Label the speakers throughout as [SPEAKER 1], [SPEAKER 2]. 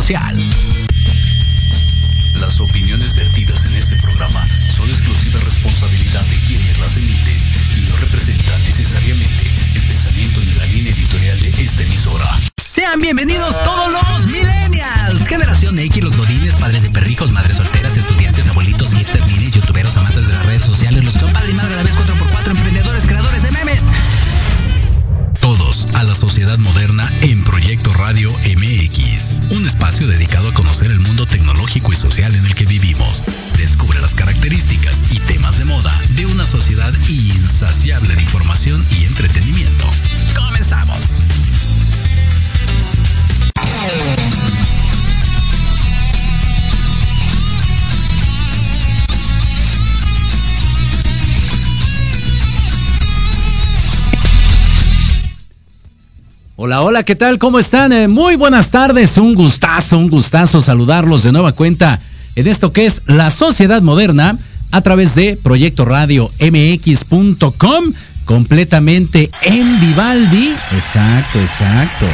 [SPEAKER 1] social. Hola, hola, ¿qué tal? ¿Cómo están? Eh, muy buenas tardes, un gustazo, un gustazo saludarlos de nueva cuenta en esto que es la sociedad moderna a través de Proyecto Radio MX.com, completamente en Vivaldi. Exacto, exacto.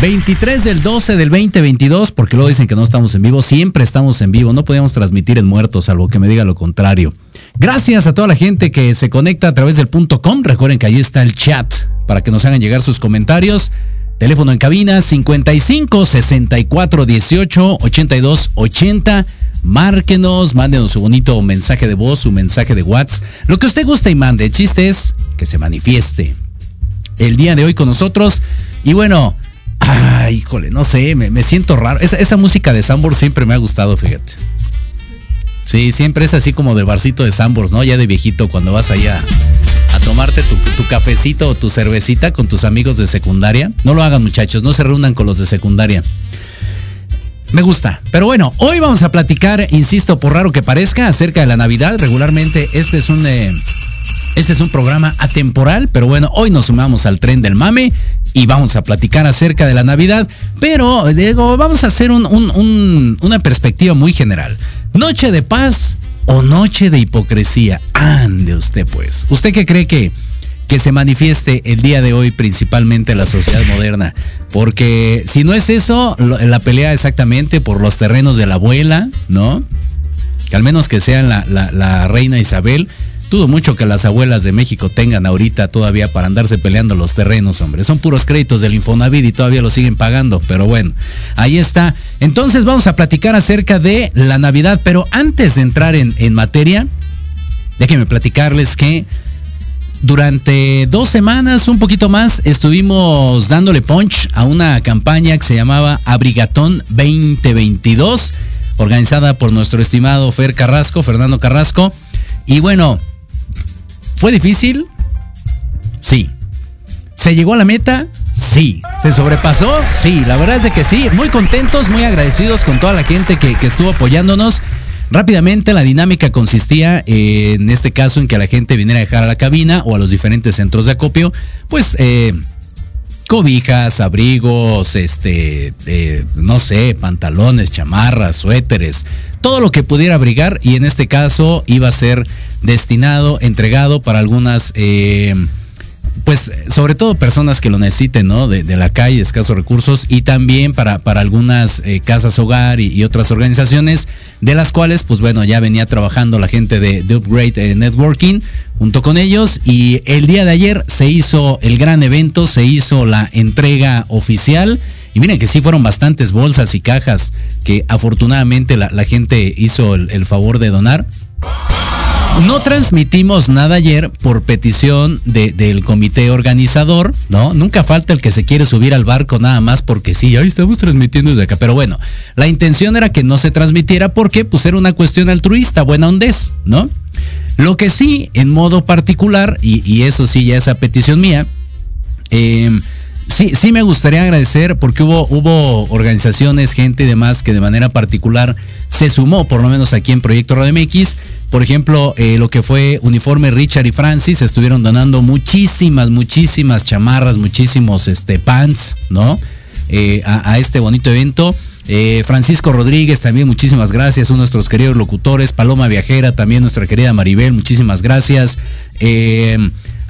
[SPEAKER 1] 23 del 12 del 2022, porque luego dicen que no estamos en vivo, siempre estamos en vivo, no podíamos transmitir en muertos, salvo que me diga lo contrario. Gracias a toda la gente que se conecta a través del punto com, recuerden que ahí está el chat para que nos hagan llegar sus comentarios. Teléfono en cabina 55 64 18 82 80. Márquenos, mándenos su bonito mensaje de voz, su mensaje de WhatsApp. Lo que usted guste y mande. El chiste es que se manifieste el día de hoy con nosotros. Y bueno, Ay, híjole, no sé, me, siento raro. Esa, música de Sambor siempre me ha gustado, fíjate. Sí, siempre es así como de barcito de Sambors, ¿no? Ya de viejito, cuando vas allá a tomarte tu, cafecito o tu cervecita con tus amigos de secundaria. No lo hagan, muchachos, no se reúnan con los de secundaria. Me gusta. Pero bueno, hoy vamos a platicar, insisto, por raro que parezca, acerca de la Navidad. Regularmente este es un... Eh, este es un programa atemporal, pero bueno, hoy nos sumamos al tren del mame y vamos a platicar acerca de la Navidad, pero Diego, vamos a hacer una perspectiva muy general. ¿Noche de paz o noche de hipocresía? Ande usted pues. ¿Usted qué cree que, que se manifieste el día de hoy principalmente en la sociedad moderna? Porque si no es eso, la pelea exactamente por los terrenos de la abuela, ¿no? Que al menos que sea la, la reina Isabel, Dudo mucho que las abuelas de México tengan ahorita todavía para andarse peleando los terrenos, hombre. Son puros créditos del Infonavit y todavía lo siguen pagando, pero bueno, ahí está. Entonces vamos a platicar acerca de la Navidad, pero antes de entrar en, en materia, déjenme platicarles que durante dos semanas, un poquito más, estuvimos dándole punch a una campaña que se llamaba Abrigatón 2022, organizada por nuestro estimado Fer Carrasco, Fernando Carrasco. Y bueno, ¿Fue difícil? Sí. ¿Se llegó a la meta? Sí. ¿Se sobrepasó? Sí. La verdad es de que sí. Muy contentos, muy agradecidos con toda la gente que, estuvo apoyándonos. Rápidamente la dinámica consistía en este caso en que la gente viniera a dejar a la cabina o a los diferentes centros de acopio, pues eh, cobijas, abrigos, este, no sé, pantalones, chamarras, suéteres, todo lo que pudiera abrigar y en este caso iba a ser destinado, entregado para algunas, eh, pues sobre todo personas que lo necesiten, ¿no? De, la calle, escasos recursos y también para, para algunas eh, casas hogar y, otras organizaciones de las cuales, pues bueno, ya venía trabajando la gente de, de Upgrade eh, Networking junto con ellos y el día de ayer se hizo el gran evento, se hizo la entrega oficial. Y miren que sí fueron bastantes bolsas y cajas que afortunadamente la, gente hizo el, favor de donar. No transmitimos nada ayer por petición del comité organizador, ¿no? Nunca falta el que se quiere subir al barco nada más porque sí, ahí estamos transmitiendo desde acá. Pero bueno, la intención era que no se transmitiera porque pues era una cuestión altruista, buena ondez, ¿no? Lo que sí, en modo particular, y, y eso sí ya es a petición mía, eh, Sí, sí me gustaría agradecer porque hubo, hubo organizaciones, gente y demás que de manera particular se sumó, por lo menos aquí en Proyecto Radio MX. Por ejemplo, eh, lo que fue Uniforme Richard y Francis estuvieron donando muchísimas, muchísimas chamarras, muchísimos este, pants, ¿no? Eh, a, este bonito evento. Eh, Francisco Rodríguez, también muchísimas gracias. Son nuestros queridos locutores. Paloma Viajera, también nuestra querida Maribel, muchísimas gracias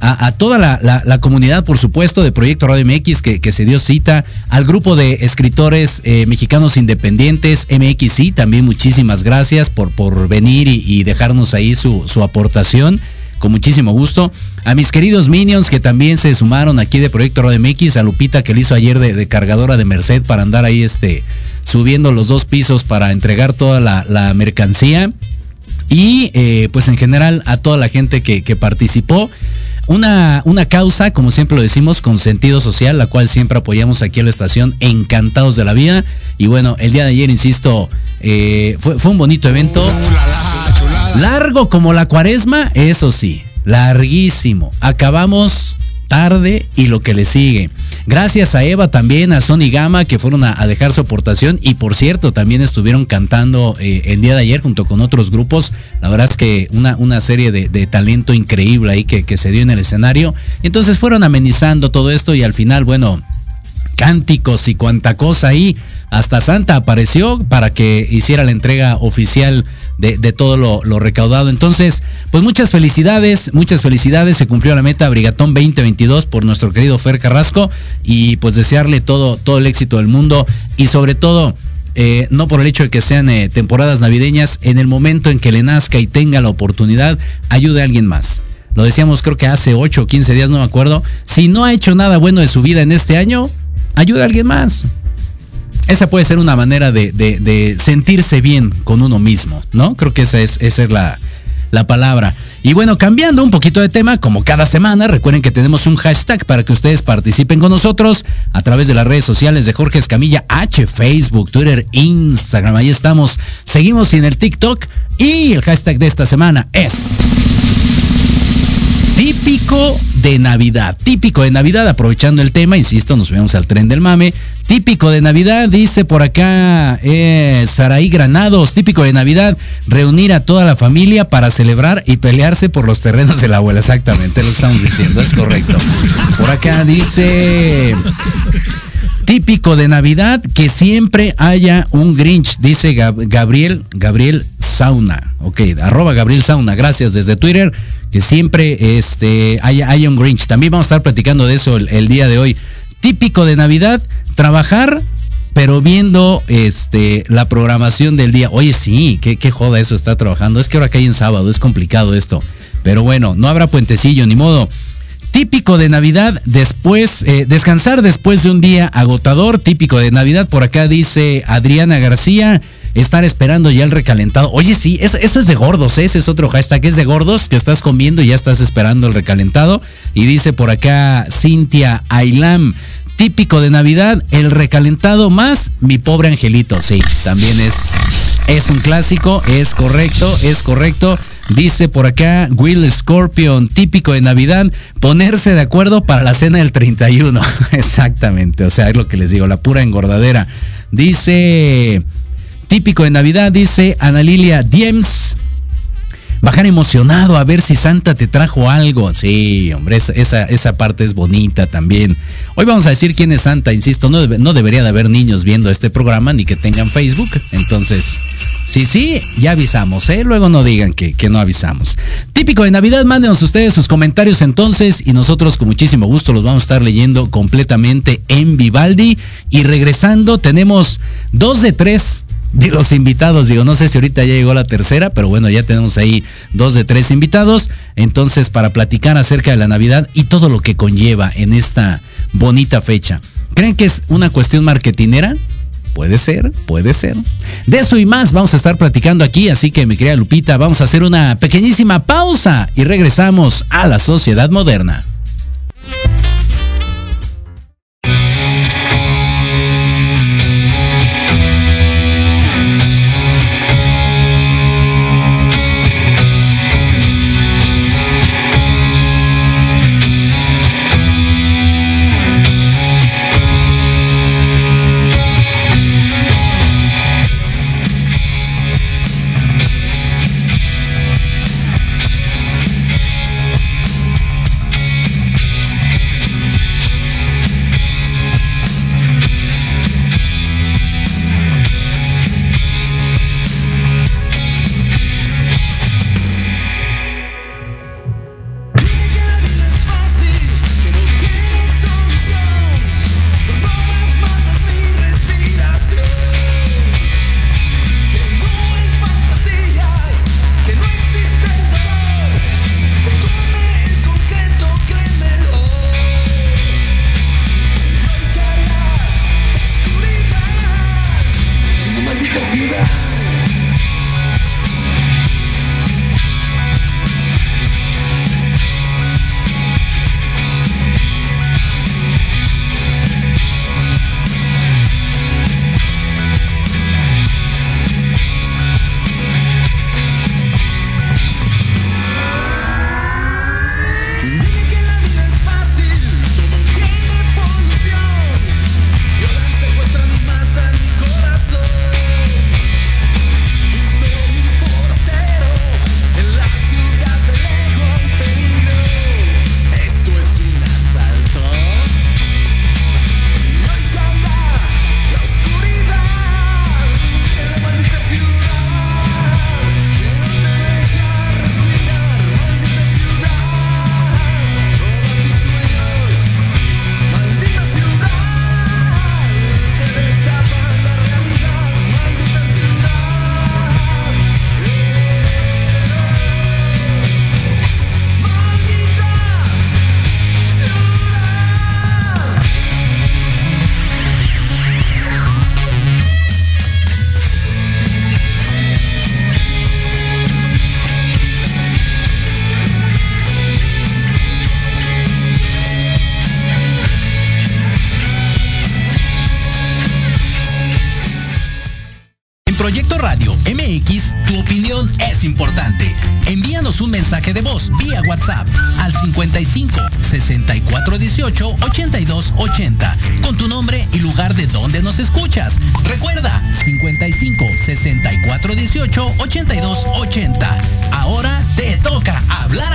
[SPEAKER 1] a, toda la, comunidad, por supuesto, de Proyecto Radio MX que, se dio cita, al grupo de escritores eh, mexicanos independientes, MXI, también muchísimas gracias por, por venir y, dejarnos ahí su, su aportación con muchísimo gusto. A mis queridos Minions que también se sumaron aquí de Proyecto Radio MX, a Lupita que le hizo ayer de, cargadora de Merced para andar ahí este, subiendo los dos pisos para entregar toda la, mercancía. Y eh, pues en general a toda la gente que, participó. Una, una, causa, como siempre lo decimos, con sentido social, la cual siempre apoyamos aquí en la estación, encantados de la vida. Y bueno, el día de ayer, insisto, eh, fue, fue, un bonito evento. Largo como la cuaresma, eso sí, larguísimo. Acabamos tarde y lo que le sigue. Gracias a Eva también, a Sony Gama que fueron a, dejar su aportación y por cierto también estuvieron cantando eh, el día de ayer junto con otros grupos. La verdad es que una, una serie de, talento increíble ahí que, que se dio en el escenario. Entonces fueron amenizando todo esto y al final, bueno, cánticos y cuanta cosa ahí. Hasta Santa apareció para que hiciera la entrega oficial de, todo lo, recaudado. Entonces, pues muchas felicidades, muchas felicidades. Se cumplió la meta Brigatón 2022 por nuestro querido Fer Carrasco y pues desearle todo, todo el éxito del mundo y sobre todo... Eh, no por el hecho de que sean eh, temporadas navideñas, en el momento en que le nazca y tenga la oportunidad, ayude a alguien más. Lo decíamos creo que hace 8 o 15 días, no me acuerdo. Si no ha hecho nada bueno de su vida en este año, ayude a alguien más esa puede ser una manera de, sentirse bien con uno mismo, ¿no? Creo que esa es, esa es la, la palabra. Y bueno, cambiando un poquito de tema, como cada semana, recuerden que tenemos un hashtag para que ustedes participen con nosotros a través de las redes sociales de Jorge Escamilla H, Facebook, Twitter, Instagram. Ahí estamos. Seguimos en el TikTok y el hashtag de esta semana es típico de Navidad. Típico de Navidad, aprovechando el tema, insisto, nos vemos al tren del mame. Típico de Navidad, dice por acá eh, Saraí Granados, típico de Navidad, reunir a toda la familia para celebrar y pelearse por los terrenos de la abuela. Exactamente, lo estamos diciendo, es correcto. Por acá dice típico de Navidad que siempre haya un Grinch, dice Gabriel, Gabriel Sauna. Ok, arroba Gabriel Sauna, gracias desde Twitter, que siempre este, haya, un Grinch. También vamos a estar platicando de eso el día de hoy. Típico de Navidad, trabajar pero viendo este la programación del día. Oye, sí, qué, qué joda eso está trabajando. Es que ahora hay en sábado, es complicado esto. Pero bueno, no habrá puentecillo, ni modo. Típico de Navidad, después, eh, descansar después de un día agotador, típico de Navidad. Por acá dice Adriana García, estar esperando ya el recalentado. Oye, sí, eso, es de gordos, ¿eh? ese es otro hashtag, es de gordos, que estás comiendo y ya estás esperando el recalentado. Y dice por acá Cintia Ailam, típico de Navidad, el recalentado más mi pobre angelito. Sí, también es, es un clásico, es correcto, es correcto. Dice por acá Will Scorpion, típico de Navidad, ponerse de acuerdo para la cena del 31. Exactamente, o sea, es lo que les digo, la pura engordadera. Dice, típico de Navidad, dice Ana Lilia Diems, bajar emocionado a ver si Santa te trajo algo. Sí, hombre, esa, esa, parte es bonita también. Hoy vamos a decir quién es Santa, insisto, no, no debería de haber niños viendo este programa ni que tengan Facebook. Entonces, sí, sí, ya avisamos, ¿eh? Luego no digan que, que no avisamos. Típico de Navidad, mándenos ustedes sus comentarios entonces y nosotros con muchísimo gusto los vamos a estar leyendo completamente en Vivaldi. Y regresando, tenemos dos de tres de los invitados. Digo, no sé si ahorita ya llegó la tercera, pero bueno, ya tenemos ahí dos de tres invitados. Entonces, para platicar acerca de la Navidad y todo lo que conlleva en esta bonita fecha. ¿Creen que es una cuestión marketinera? Puede ser, puede ser. De eso y más vamos a estar platicando aquí, así que mi querida Lupita, vamos a hacer una pequeñísima pausa y regresamos a la sociedad moderna.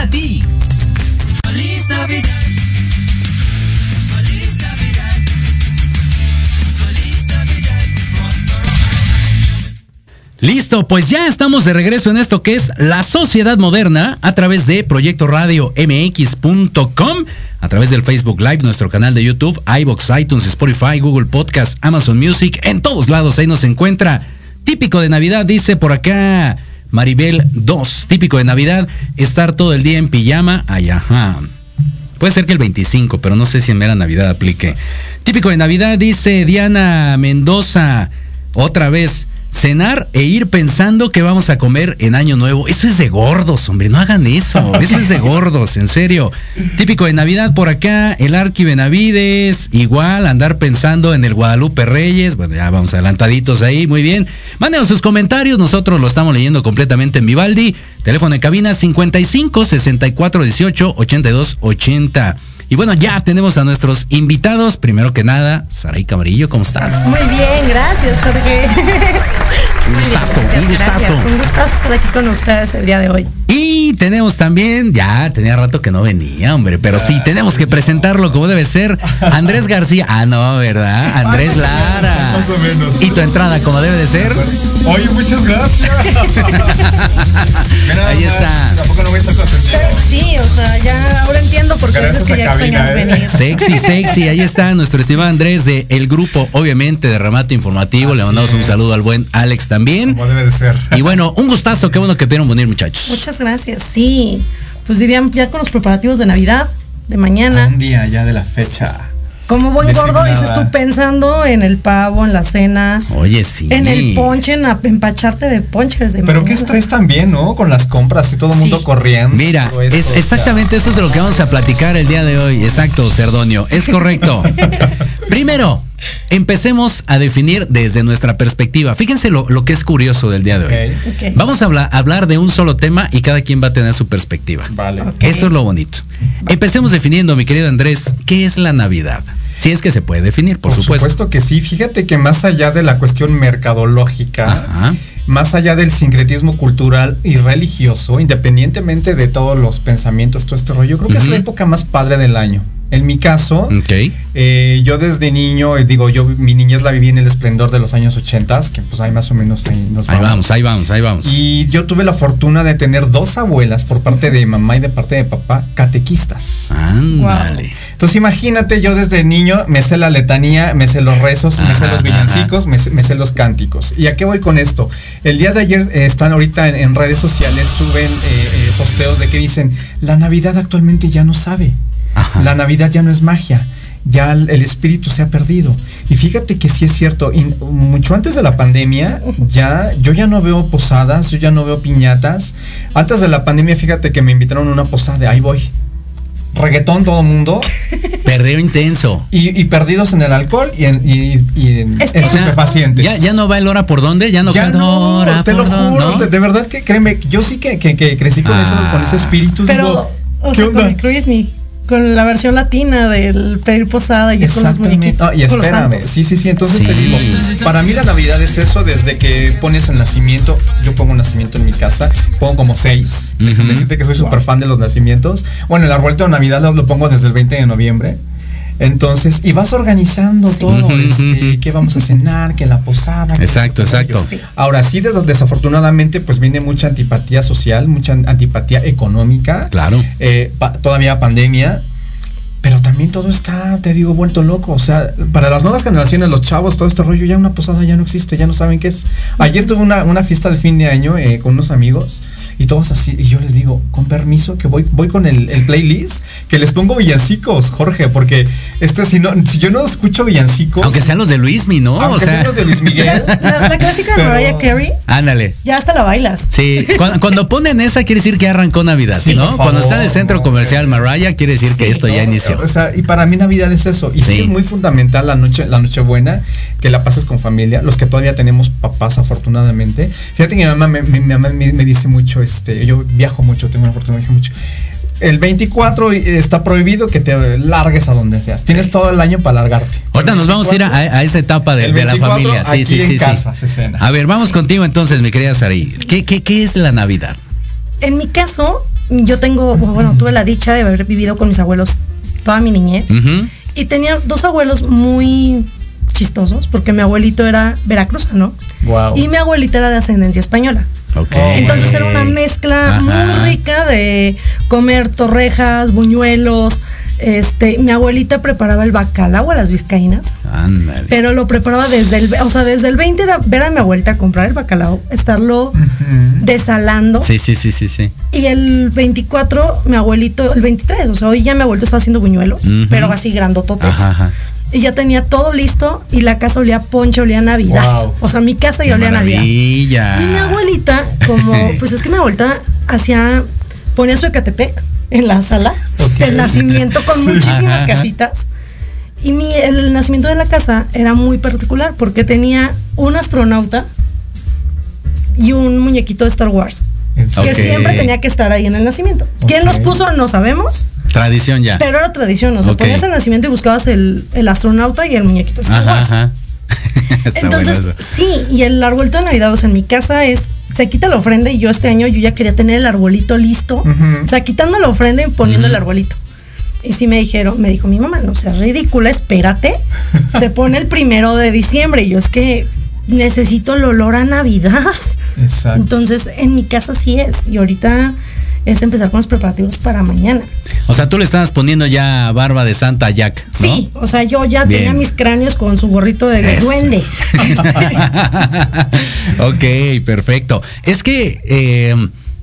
[SPEAKER 2] Ti. Feliz Navidad.
[SPEAKER 1] Listo, pues ya estamos de regreso en esto que es la sociedad moderna a través de Proyecto Radio MX.com, a través del Facebook Live, nuestro canal de YouTube, iBox, iTunes, Spotify, Google Podcast, Amazon Music, en todos lados ahí nos encuentra. Típico de Navidad, dice por acá Maribel 2, típico de Navidad, estar todo el día en pijama, ay, ajá. Puede ser que el 25, pero no sé si en mera Navidad aplique. Típico de Navidad, dice Diana Mendoza, otra vez cenar e ir pensando que vamos a comer en Año Nuevo. Eso es de gordos, hombre, no hagan eso. Eso es de gordos, en serio. Típico de Navidad por acá, el Arqui Benavides, igual, andar pensando en el Guadalupe Reyes. Bueno, ya vamos adelantaditos ahí, muy bien. Mándenos sus comentarios, nosotros lo estamos leyendo completamente en Vivaldi. Teléfono de cabina 55 64 18 82 80. Y bueno, ya tenemos a nuestros invitados. Primero que nada, Saray Camarillo, ¿cómo estás?
[SPEAKER 3] Muy bien, gracias, Jorge.
[SPEAKER 1] Un gustazo,
[SPEAKER 3] Gracias,
[SPEAKER 1] un gustazo.
[SPEAKER 3] gracias. Un gustazo estar aquí con ustedes el día de hoy.
[SPEAKER 1] Y tenemos también, ya tenía rato que no venía, hombre, pero sí, tenemos que presentarlo como debe ser. Andrés García, ah, no, ¿verdad? Andrés Lara.
[SPEAKER 4] Más o menos.
[SPEAKER 1] Y tu entrada como debe de ser.
[SPEAKER 4] Oye, muchas gracias. Mira,
[SPEAKER 1] Ahí está.
[SPEAKER 4] Tampoco no voy a estar.
[SPEAKER 3] Sí, o sea, ya ahora entiendo por qué que ya
[SPEAKER 4] cabina,
[SPEAKER 3] extrañas
[SPEAKER 4] ¿eh?
[SPEAKER 3] venir.
[SPEAKER 1] Sexy, sexy, ahí está nuestro estimado Andrés de el grupo, obviamente, de Remate Informativo. Le
[SPEAKER 4] Así
[SPEAKER 1] mandamos un
[SPEAKER 4] es.
[SPEAKER 1] saludo al buen Alex también.
[SPEAKER 4] Como debe de ser.
[SPEAKER 1] Y bueno, un gustazo, qué bueno que pudieron venir, muchachos.
[SPEAKER 3] Muchas gracias, sí. Pues dirían ya con los preparativos de Navidad, de mañana.
[SPEAKER 4] Un día ya de la fecha.
[SPEAKER 3] Como buen gordo, dices tú pensando en el pavo, en la cena,
[SPEAKER 1] Oye, sí.
[SPEAKER 3] en el ponche, en empacharte de ponche desde
[SPEAKER 4] Pero qué estrés también, ¿no? Con las compras y todo el mundo corriendo.
[SPEAKER 1] Mira,
[SPEAKER 4] eso,
[SPEAKER 1] es exactamente eso es de lo que vamos a platicar el día de hoy. Exacto, Cerdonio. Es correcto. Primero, empecemos a definir desde nuestra perspectiva. Fíjense lo, lo que es curioso del día de hoy. Vamos a hablar, hablar de un solo tema y cada quien va a tener su perspectiva.
[SPEAKER 4] Vale.
[SPEAKER 3] Ok.
[SPEAKER 1] Esto es lo bonito. Empecemos definiendo, mi querido Andrés, ¿qué es la Navidad? Si es que se puede definir, por,
[SPEAKER 4] Por, supuesto. que sí. Fíjate que más allá de la cuestión mercadológica,
[SPEAKER 1] Ajá.
[SPEAKER 4] más allá del sincretismo cultural y religioso, independientemente de todos los pensamientos, todo este rollo, yo creo que es la época más padre del año. En mi caso,
[SPEAKER 1] Ok.
[SPEAKER 4] eh, yo desde niño, eh, digo, yo mi niñez la viví en el esplendor de los años 80, que pues ahí más o menos ahí nos
[SPEAKER 1] Ahí vamos, ahí vamos, ahí vamos.
[SPEAKER 4] Y yo tuve la fortuna de tener dos abuelas por parte de mamá y de parte de papá catequistas.
[SPEAKER 1] Ándale.
[SPEAKER 4] Entonces imagínate, yo desde niño me sé la letanía, me sé los rezos, me sé
[SPEAKER 1] Ajá,
[SPEAKER 4] los villancicos, me sé, me sé los cánticos. ¿Y a qué voy con esto? El día de ayer eh, están ahorita en, en redes sociales, suben posteos de que dicen, la Navidad actualmente ya no sabe,
[SPEAKER 1] Ajá.
[SPEAKER 4] la Navidad ya no es magia. Ya el el espíritu se ha perdido. Y fíjate que sí es cierto, y mucho antes de la pandemia, ya, yo ya no veo posadas, yo ya no veo piñatas. Antes de la pandemia, fíjate que me invitaron a una posada de ahí voy. Reggaetón todo mundo.
[SPEAKER 1] Perreo intenso.
[SPEAKER 4] Y, y perdidos en el alcohol y en, y, y en
[SPEAKER 3] Es que-
[SPEAKER 4] en
[SPEAKER 3] O sea,
[SPEAKER 4] estupefacientes.
[SPEAKER 1] Ya, ya no va el hora por dónde, ya no
[SPEAKER 4] Ya
[SPEAKER 1] canta
[SPEAKER 4] no,
[SPEAKER 1] hora
[SPEAKER 4] te lo
[SPEAKER 1] por
[SPEAKER 4] juro,
[SPEAKER 1] ¿no?
[SPEAKER 4] de, de verdad que créeme, yo sí que, que- que crecí con,
[SPEAKER 1] Ah.
[SPEAKER 4] eso, con ese espíritu.
[SPEAKER 3] Pero,
[SPEAKER 4] digo,
[SPEAKER 3] o
[SPEAKER 4] ¿qué
[SPEAKER 3] sea, con
[SPEAKER 4] onda?
[SPEAKER 3] el Cruisney, con la versión latina del pedir posada y con los
[SPEAKER 4] Exactamente.
[SPEAKER 3] muñequitos.
[SPEAKER 4] Ah, y
[SPEAKER 3] con los
[SPEAKER 4] espérame, sí, sí, sí. Entonces te digo, para mí la Navidad es eso desde que pones el nacimiento. Yo pongo un nacimiento en mi casa, pongo como seis. Déjame
[SPEAKER 1] Ujú.
[SPEAKER 4] decirte que soy súper fan de los nacimientos. Bueno, el arbolito de Navidad lo, lo pongo desde el 20 de noviembre. Entonces, y vas organizando todo, este, qué vamos a cenar, que la posada.
[SPEAKER 1] Exacto, exacto.
[SPEAKER 3] Sí.
[SPEAKER 4] Ahora sí, des- desafortunadamente, pues viene mucha antipatía social, mucha antipatía económica.
[SPEAKER 1] Claro.
[SPEAKER 4] Eh, pa- todavía pandemia. Pero también todo está, te digo, vuelto loco. O sea, para las nuevas generaciones, los chavos, todo este rollo, ya una posada ya no existe, ya no saben qué es. Ayer tuve una, una fiesta de fin de año eh, con unos amigos y todos así. Y yo les digo, con permiso, que voy, voy con el, el playlist, que les pongo villancicos, Jorge, porque este, si, no, si yo no escucho villancicos.
[SPEAKER 1] Aunque sean los de Luismi, ¿no?
[SPEAKER 4] aunque
[SPEAKER 1] o sea,
[SPEAKER 4] sean los de Luis Miguel.
[SPEAKER 3] La, la clásica de
[SPEAKER 4] Pero-
[SPEAKER 3] Mariah Carey,
[SPEAKER 1] ándale.
[SPEAKER 3] ya hasta la bailas.
[SPEAKER 1] Sí, cuando, cuando ponen esa quiere decir que arrancó Navidad,
[SPEAKER 4] Sí,
[SPEAKER 1] ¿no? cuando está en el centro comercial Mariah quiere decir que
[SPEAKER 3] Sí,
[SPEAKER 1] esto ya inició. Silencio.
[SPEAKER 4] O sea, y para mí Navidad es eso. Y sí,
[SPEAKER 1] Sí.
[SPEAKER 4] es muy fundamental la noche, la noche buena, que la pases con familia. Los que todavía tenemos papás, afortunadamente. Fíjate que mi mamá me, mi- mi mamá me, me dice mucho, este, yo viajo mucho, tengo la fortuna de viajar mucho. El 24 está prohibido que te largues a donde seas. Tienes todo el año para largarte.
[SPEAKER 1] Ahorita nos vamos a ir a,
[SPEAKER 4] 24,
[SPEAKER 1] a esa etapa de,
[SPEAKER 4] El
[SPEAKER 1] de la
[SPEAKER 4] 24
[SPEAKER 1] familia. Sí,
[SPEAKER 4] aquí
[SPEAKER 1] sí,
[SPEAKER 4] en
[SPEAKER 1] sí, sí.
[SPEAKER 4] casa se cena.
[SPEAKER 1] A ver, vamos contigo entonces, mi querida Sari. ¿Qué, qué, qué es la Navidad?
[SPEAKER 3] En mi caso, yo tengo, bueno, tuve la dicha de haber vivido con mis abuelos toda mi niñez. Y tenía dos abuelos muy chistosos, porque mi abuelito era veracruzano
[SPEAKER 4] Wow.
[SPEAKER 3] y mi abuelita era de ascendencia española. Entonces era una mezcla
[SPEAKER 1] Ajá.
[SPEAKER 3] muy rica de comer torrejas, buñuelos. Este, mi abuelita preparaba el bacalao a las vizcaínas, pero lo preparaba desde el, o sea, desde el 20 era ver a mi abuelita comprar el bacalao, estarlo desalando.
[SPEAKER 1] Sí, sí, sí, sí, sí.
[SPEAKER 3] Y el 24, mi abuelito, el 23, o sea, hoy ya mi abuelito estaba haciendo buñuelos, pero así grandototes.
[SPEAKER 1] Ajá, ajá.
[SPEAKER 3] Y ya tenía todo listo y la casa olía ponche, olía Navidad.
[SPEAKER 4] Wow.
[SPEAKER 3] O sea, mi casa ya olía Navidad. Y mi abuelita, como, pues es que mi abuelita hacía, ponía su Ecatepec en la sala. Del nacimiento con
[SPEAKER 4] Sí.
[SPEAKER 3] muchísimas
[SPEAKER 1] Ajá.
[SPEAKER 3] casitas. Y mi, el nacimiento de la casa era muy particular porque tenía un astronauta y un muñequito de Star Wars. Que siempre tenía que estar ahí en el nacimiento. ¿Quién los puso? No sabemos,
[SPEAKER 1] Tradición ya.
[SPEAKER 3] pero era tradición. O sea, ponías el nacimiento y buscabas el, el astronauta y el muñequito de Star
[SPEAKER 1] Ajá,
[SPEAKER 3] Wars.
[SPEAKER 1] ajá.
[SPEAKER 3] Entonces, sí, y el arbolito de Navidad, o sea, en mi casa es, se quita la ofrenda y yo este año yo ya quería tener el arbolito listo.
[SPEAKER 4] Ujú.
[SPEAKER 3] O sea, quitando la ofrenda y poniendo el arbolito. Y sí me dijeron, me dijo mi mamá, no seas ridícula, espérate. Se pone el primero de diciembre y yo es que necesito el olor a Navidad.
[SPEAKER 4] Exacto.
[SPEAKER 3] Entonces, en mi casa sí es. Y ahorita es empezar con los preparativos para mañana.
[SPEAKER 1] O sea, tú le estabas poniendo ya barba de Santa a Jack, ¿no?
[SPEAKER 3] Sí, o sea, yo ya
[SPEAKER 1] Bien.
[SPEAKER 3] tenía mis cráneos con su gorrito de
[SPEAKER 1] Eso.
[SPEAKER 3] duende.
[SPEAKER 1] ok, perfecto. Es que, eh,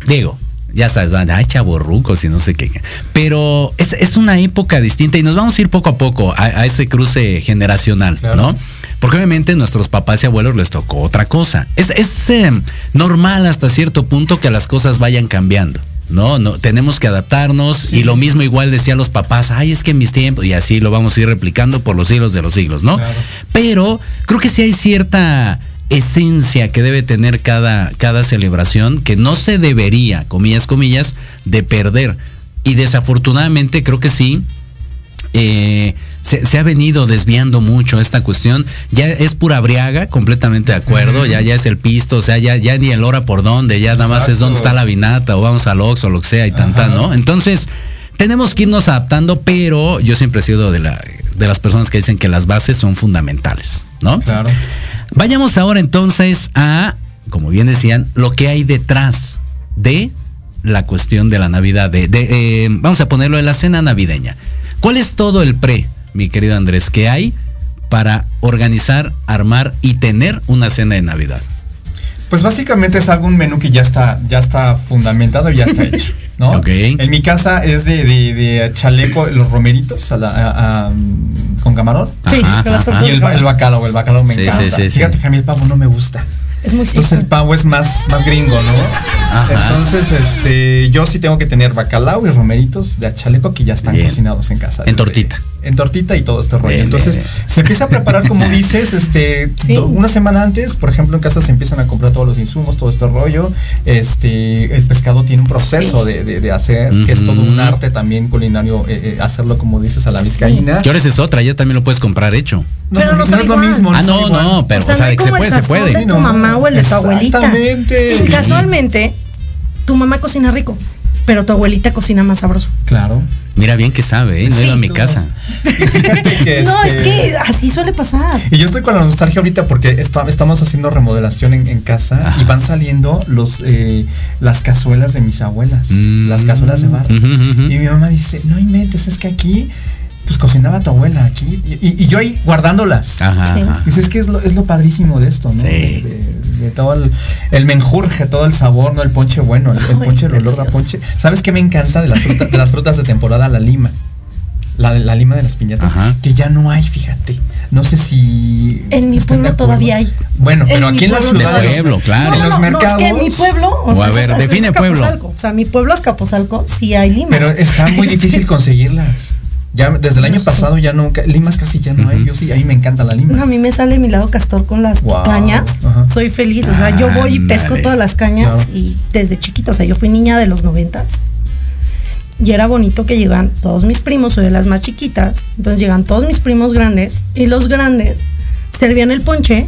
[SPEAKER 1] digo, ya sabes, van, ay, chaborrucos y no sé qué. Pero es, es una época distinta y nos vamos a ir poco a poco a, a ese cruce generacional,
[SPEAKER 4] Claro.
[SPEAKER 1] ¿no? Porque obviamente nuestros papás y abuelos les tocó otra cosa. Es, es eh, normal hasta cierto punto que las cosas vayan cambiando. No, no, tenemos que adaptarnos y lo mismo igual decían los papás, ay, es que en mis tiempos, y así lo vamos a ir replicando por los siglos de los siglos, ¿no?
[SPEAKER 4] Claro.
[SPEAKER 1] Pero creo que sí hay cierta esencia que debe tener cada, cada celebración que no se debería, comillas, comillas, de perder. Y desafortunadamente creo que sí. eh, se, se ha venido desviando mucho esta cuestión. Ya es pura briaga, completamente de acuerdo. Ya, ya es el pisto, o sea, ya, ya ni el hora por dónde, ya nada más es dónde está la vinata, o vamos al Ox o lo que sea y tanta. ¿no? Entonces, tenemos que irnos adaptando, pero yo siempre he sido de, la, de las personas que dicen que las bases son fundamentales, ¿no?
[SPEAKER 4] Claro.
[SPEAKER 1] Vayamos ahora entonces a, como bien decían, lo que hay detrás de la cuestión de la Navidad. De, de, eh, vamos a ponerlo en la cena navideña. ¿Cuál es todo el pre, mi querido Andrés, que hay para organizar, armar y tener una cena de Navidad?
[SPEAKER 4] Pues básicamente es algún menú que ya está, ya está fundamentado y ya está hecho, ¿no? En mi casa es de, de- de chaleco, los romeritos a la- a- a, con camarón.
[SPEAKER 3] Sí,
[SPEAKER 1] Ajá,
[SPEAKER 3] con las
[SPEAKER 4] Y el,
[SPEAKER 3] de
[SPEAKER 4] el bacalao, el bacalao me
[SPEAKER 1] Sí,
[SPEAKER 4] encanta.
[SPEAKER 1] sí, sí, sí.
[SPEAKER 4] Fíjate que a mí el pavo no me gusta.
[SPEAKER 3] Es muy
[SPEAKER 4] Entonces
[SPEAKER 3] simple.
[SPEAKER 4] el pavo es más, más gringo, ¿no?
[SPEAKER 1] Ajá.
[SPEAKER 4] Entonces, este, yo sí tengo que tener bacalao y romeritos de chaleco que ya están
[SPEAKER 1] Bien.
[SPEAKER 4] cocinados en casa.
[SPEAKER 1] En tortita.
[SPEAKER 4] En tortita y todo este rollo.
[SPEAKER 1] Bien,
[SPEAKER 4] Entonces,
[SPEAKER 1] bien,
[SPEAKER 4] se empieza a preparar, como dices, este,
[SPEAKER 3] Sí.
[SPEAKER 4] do- una semana antes, por ejemplo, en casa se empiezan a comprar todos los insumos, todo este rollo. Este, el pescado tiene un proceso
[SPEAKER 3] Sí.
[SPEAKER 4] De, de- de hacer, que es todo un arte también culinario, eh, eh, hacerlo como dices a la vizcaína.
[SPEAKER 1] Que ahora esa es otra, ya también lo puedes comprar hecho.
[SPEAKER 4] No,
[SPEAKER 3] Pero
[SPEAKER 4] no,
[SPEAKER 3] no
[SPEAKER 4] no es lo mismo.
[SPEAKER 1] ah, no,
[SPEAKER 4] igual.
[SPEAKER 1] no, pero o sea,
[SPEAKER 3] no hay
[SPEAKER 1] de que se puede, se puede.
[SPEAKER 3] de tu
[SPEAKER 4] no.
[SPEAKER 3] mamá o el de tu abuelita.
[SPEAKER 4] Exactamente.
[SPEAKER 3] Y Casualmente, tu mamá cocina rico, pero tu abuelita cocina más sabroso.
[SPEAKER 4] Claro.
[SPEAKER 1] Mira bien que sabe, ¿eh? no
[SPEAKER 3] Sí,
[SPEAKER 1] ido a mi
[SPEAKER 3] tú.
[SPEAKER 1] casa.
[SPEAKER 4] Fíjate que,
[SPEAKER 3] No, es
[SPEAKER 4] este,
[SPEAKER 3] que así suele pasar.
[SPEAKER 4] Y yo estoy con la nostalgia ahorita porque está- estamos haciendo remodelación en, en casa
[SPEAKER 1] Ajá.
[SPEAKER 4] y van saliendo los eh, las cazuelas de mis abuelas,
[SPEAKER 1] Mm.
[SPEAKER 4] las cazuelas de barro. Y mi mamá dice, no inventes, es que aquí pues cocinaba tu abuela aquí. Y, yo ahí guardándolas.
[SPEAKER 1] Ajá,
[SPEAKER 3] Sí.
[SPEAKER 1] ajá.
[SPEAKER 4] Dice, es que es lo, es lo padrísimo de esto, ¿no?
[SPEAKER 1] Sí.
[SPEAKER 4] De, de- de todo el, el menjurje, todo el sabor, ¿no? El ponche bueno, el, el
[SPEAKER 3] Ay,
[SPEAKER 4] ponche, el olor a ponche. ¿Sabes qué me encanta de las, frutas, de las frutas de temporada? La lima. La, la lima de las piñatas.
[SPEAKER 1] Ajá.
[SPEAKER 4] Que ya no hay, fíjate. No sé si.
[SPEAKER 3] En mi pueblo todavía hay.
[SPEAKER 4] Bueno, pero
[SPEAKER 3] En
[SPEAKER 4] aquí en la ciudad.
[SPEAKER 1] hay. pueblo, claro.
[SPEAKER 3] No,
[SPEAKER 4] En
[SPEAKER 3] no,
[SPEAKER 4] los
[SPEAKER 3] no,
[SPEAKER 4] mercados.
[SPEAKER 3] No, es que en mi pueblo.
[SPEAKER 1] O a
[SPEAKER 3] sea,
[SPEAKER 1] ver,
[SPEAKER 3] es- es
[SPEAKER 1] define pueblo.
[SPEAKER 3] O sea, mi pueblo es Capozalco, sí hay limas.
[SPEAKER 4] Pero está muy difícil conseguirlas. Ya desde el año
[SPEAKER 3] No sé.
[SPEAKER 4] pasado ya no, limas casi ya no hay. Yo sí, a mí me encanta la lima.
[SPEAKER 3] No, a mí me sale mi lado castor con las
[SPEAKER 4] Wow.
[SPEAKER 3] cañas. Soy feliz. O sea, yo voy y pesco todas las cañas y desde chiquito, o sea, yo fui niña de los noventas. Y era bonito que llegan todos mis primos, soy de las más chiquitas. Entonces llegan todos mis primos grandes y los grandes servían el ponche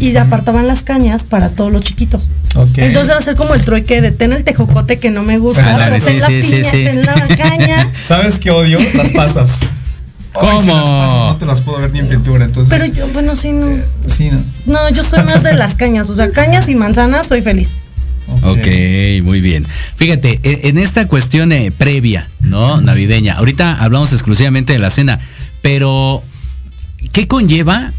[SPEAKER 3] y apartaban las cañas para todos los chiquitos.
[SPEAKER 4] Ok.
[SPEAKER 3] Entonces hacer como el trueque de ten el tejocote que no me gusta,
[SPEAKER 1] Ándale,
[SPEAKER 3] pero ten
[SPEAKER 1] sí,
[SPEAKER 3] la
[SPEAKER 1] sí, sí,
[SPEAKER 3] piña,
[SPEAKER 1] sí.
[SPEAKER 3] ten la caña.
[SPEAKER 4] ¿Sabes qué odio? Las pasas.
[SPEAKER 1] ¿Cómo?
[SPEAKER 4] Ay, sí, las pasas no te las puedo ver ni en pintura, entonces.
[SPEAKER 3] Pero yo, bueno, sí, no.
[SPEAKER 4] Sí, no.
[SPEAKER 3] No, yo soy más de las cañas. O sea, cañas y manzanas, soy feliz.
[SPEAKER 1] Ok, muy bien. Fíjate, e- en esta cuestión eh, previa, ¿no? Navideña. Ahorita hablamos exclusivamente de la cena, pero ¿qué conlleva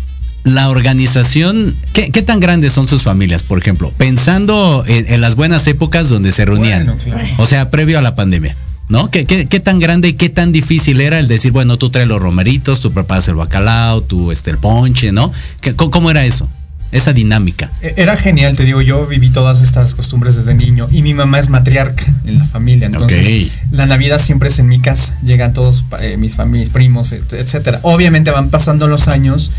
[SPEAKER 1] la organización? ¿Qué, qué tan grandes son sus familias, por ejemplo? Pensando en, en las buenas épocas donde se reunían.
[SPEAKER 4] Bueno, claro.
[SPEAKER 1] O sea, previo a la pandemia. ¿No? ¿Qué, qué, qué tan grande y qué tan difícil era el decir, bueno, tú traes los romeritos, tú preparas el bacalao, tú este, el ponche, ¿no? ¿Qué- cómo, era eso? Esa dinámica.
[SPEAKER 4] E- Era genial, te digo, yo viví todas estas costumbres desde niño y mi mamá es matriarca en la familia, entonces la Navidad siempre es en mi casa, llegan todos eh, mis familias, primos, et- etcétera. Obviamente van pasando los años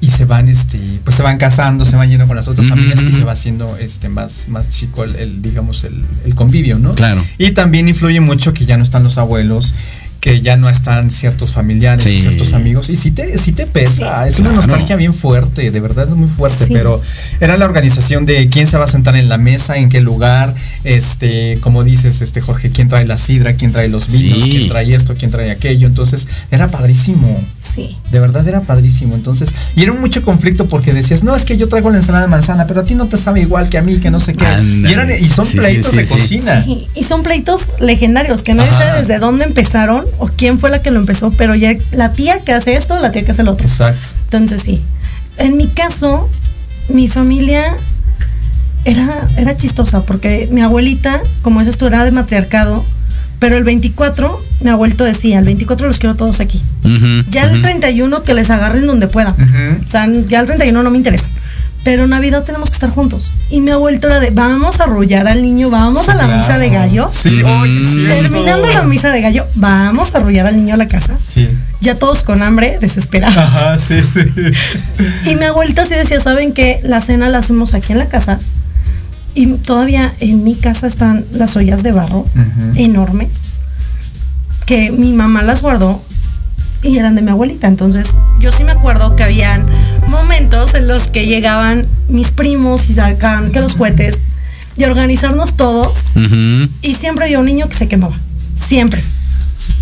[SPEAKER 4] y se van este pues se van casando, se van yendo con las otras familias y se va haciendo este más más chico el, el, digamos el, el convivio, ¿no?
[SPEAKER 1] Claro.
[SPEAKER 4] Y también influye mucho que ya no están los abuelos, que ya no están ciertos familiares,
[SPEAKER 1] Sí.
[SPEAKER 4] ciertos amigos y si te si te pesa, es una nostalgia bien fuerte, de verdad es muy fuerte,
[SPEAKER 3] Sí.
[SPEAKER 4] pero era la organización de quién se va a sentar en la mesa, en qué lugar, este, como dices, este Jorge, quién trae la sidra, quién trae los vinos,
[SPEAKER 1] Sí.
[SPEAKER 4] quién trae esto, quién trae aquello, entonces era padrísimo.
[SPEAKER 3] Sí.
[SPEAKER 4] De verdad era padrísimo, entonces, y era mucho conflicto porque decías, no, es que yo traigo la ensalada de manzana, pero a ti no te sabe igual que a mí, que no sé qué. Y, eran, y son pleitos
[SPEAKER 1] sí,
[SPEAKER 4] de
[SPEAKER 1] sí.
[SPEAKER 4] cocina.
[SPEAKER 3] Sí, y son pleitos legendarios que
[SPEAKER 4] Ajá.
[SPEAKER 3] sabe desde dónde empezaron o quién fue la que lo empezó, pero ya la tía que hace esto, la tía que hace el otro.
[SPEAKER 4] Exacto.
[SPEAKER 3] Entonces sí. En mi caso, mi familia era, era chistosa porque mi abuelita, como dices tú, era de matriarcado, pero el 24, mi abuelito decía, el 24 los quiero todos aquí. Ya el
[SPEAKER 1] ujú.
[SPEAKER 3] 31 que les agarren donde puedan.
[SPEAKER 4] Ujú.
[SPEAKER 3] O sea, ya el 31 no me interesa. Pero Navidad tenemos que estar juntos. Y mi abuelito era de, vamos a arrullar al niño, vamos
[SPEAKER 4] Sí,
[SPEAKER 3] a la
[SPEAKER 4] claro.
[SPEAKER 3] misa de gallo.
[SPEAKER 4] Sí, oye, sí.
[SPEAKER 3] Terminando la misa de gallo, vamos a arrullar al niño a la casa.
[SPEAKER 4] Sí.
[SPEAKER 3] Ya todos con hambre, desesperados.
[SPEAKER 4] Ajá, sí, sí.
[SPEAKER 3] Y mi abuelita sí decía, ¿saben qué? La cena la hacemos aquí en la casa. Y todavía en mi casa están las ollas de barro enormes que mi mamá las guardó y eran de mi abuelita. Entonces yo sí me acuerdo que habían momentos en los que llegaban mis primos y sacaban que los cohetes y organizarnos todos y siempre había un niño que se quemaba. Siempre.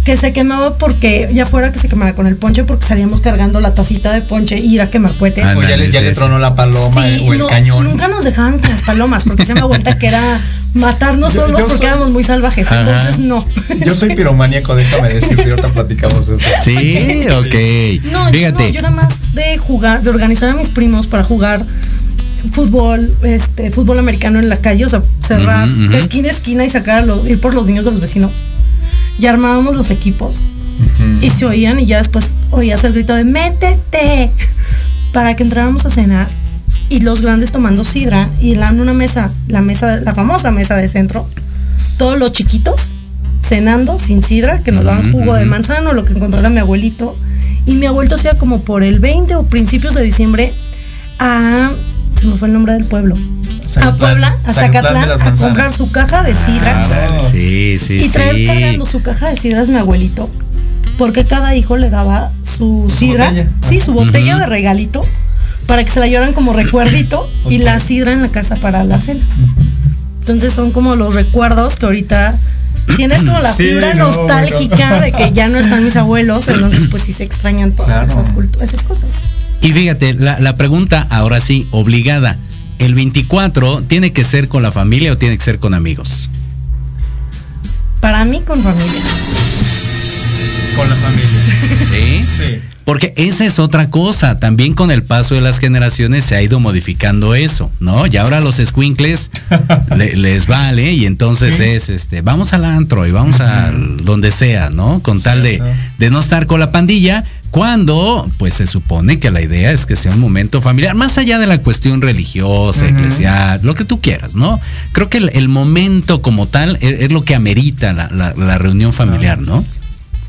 [SPEAKER 3] Que se quemaba porque, ya fuera que se quemara con el ponche, porque salíamos cargando la tacita de ponche y ir a quemar cohetes.
[SPEAKER 1] Ah,
[SPEAKER 4] O ya, le, ya le tronó la paloma
[SPEAKER 3] Sí,
[SPEAKER 4] o el
[SPEAKER 3] no,
[SPEAKER 4] cañón.
[SPEAKER 3] Nunca nos dejaban con las palomas, porque se me vuelta que era matarnos
[SPEAKER 4] Yo-
[SPEAKER 3] solos
[SPEAKER 4] yo
[SPEAKER 3] porque
[SPEAKER 4] soy-
[SPEAKER 3] éramos muy salvajes.
[SPEAKER 1] Ajá.
[SPEAKER 3] Entonces, no.
[SPEAKER 4] Yo soy piromaníaco, déjame decirte, y ahorita platicamos eso.
[SPEAKER 1] Sí, ok.
[SPEAKER 3] No, yo
[SPEAKER 1] Fíjate.
[SPEAKER 3] no, yo era más de jugar, de organizar a mis primos para jugar fútbol, este, fútbol americano en la calle, o sea, cerrar de esquina a esquina y sacar a los, ir por los niños de los vecinos. Y armábamos los equipos. Y se oían y ya después oías el grito de métete para que entráramos a cenar y los grandes tomando sidra y en una mesa, la mesa, la famosa mesa de centro, todos los chiquitos cenando sin sidra, que nos daban jugo de manzana, lo que encontrara mi abuelito. Y mi abuelito hacía como por el 20 o principios de diciembre a, se me fue el nombre del pueblo, a Puebla, a
[SPEAKER 4] Zacatlán
[SPEAKER 3] a comprar su caja de sidras
[SPEAKER 1] Ándale, sí, sí,
[SPEAKER 3] y traer
[SPEAKER 1] sí.
[SPEAKER 3] cargando su caja de sidras mi abuelito. Porque cada hijo le daba su
[SPEAKER 4] Su
[SPEAKER 3] sidra,
[SPEAKER 4] botella.
[SPEAKER 3] sí, su botella de regalito, para que se la llevaran como recuerdito y la sidra en la casa para la cena. Entonces son como los recuerdos que ahorita tienes como la
[SPEAKER 4] Sí,
[SPEAKER 3] fibra
[SPEAKER 4] no,
[SPEAKER 3] nostálgica de que ya no están mis abuelos, entonces pues sí se extrañan todas
[SPEAKER 4] Claro.
[SPEAKER 3] esas, esas cosas.
[SPEAKER 1] Y fíjate, la, la pregunta ahora sí, obligada. ¿El 24 tiene que ser con la familia o tiene que ser con amigos?
[SPEAKER 3] Para mí con familia.
[SPEAKER 4] Con la familia.
[SPEAKER 1] Sí.
[SPEAKER 4] Sí.
[SPEAKER 1] Porque esa es otra cosa. También con el paso de las generaciones se ha ido modificando eso, ¿no? Y ahora a los squinkles les vale y entonces
[SPEAKER 4] Sí.
[SPEAKER 1] es, este, vamos al antro y vamos a donde sea, ¿no? Con tal de, de no estar con la pandilla. Cuando, pues se supone que la idea es que sea un momento familiar, más allá de la cuestión religiosa,
[SPEAKER 4] Ujú.
[SPEAKER 1] eclesial, lo que tú quieras, ¿no? Creo que el, el momento como tal es, es lo que amerita la, la- la reunión familiar, ¿no?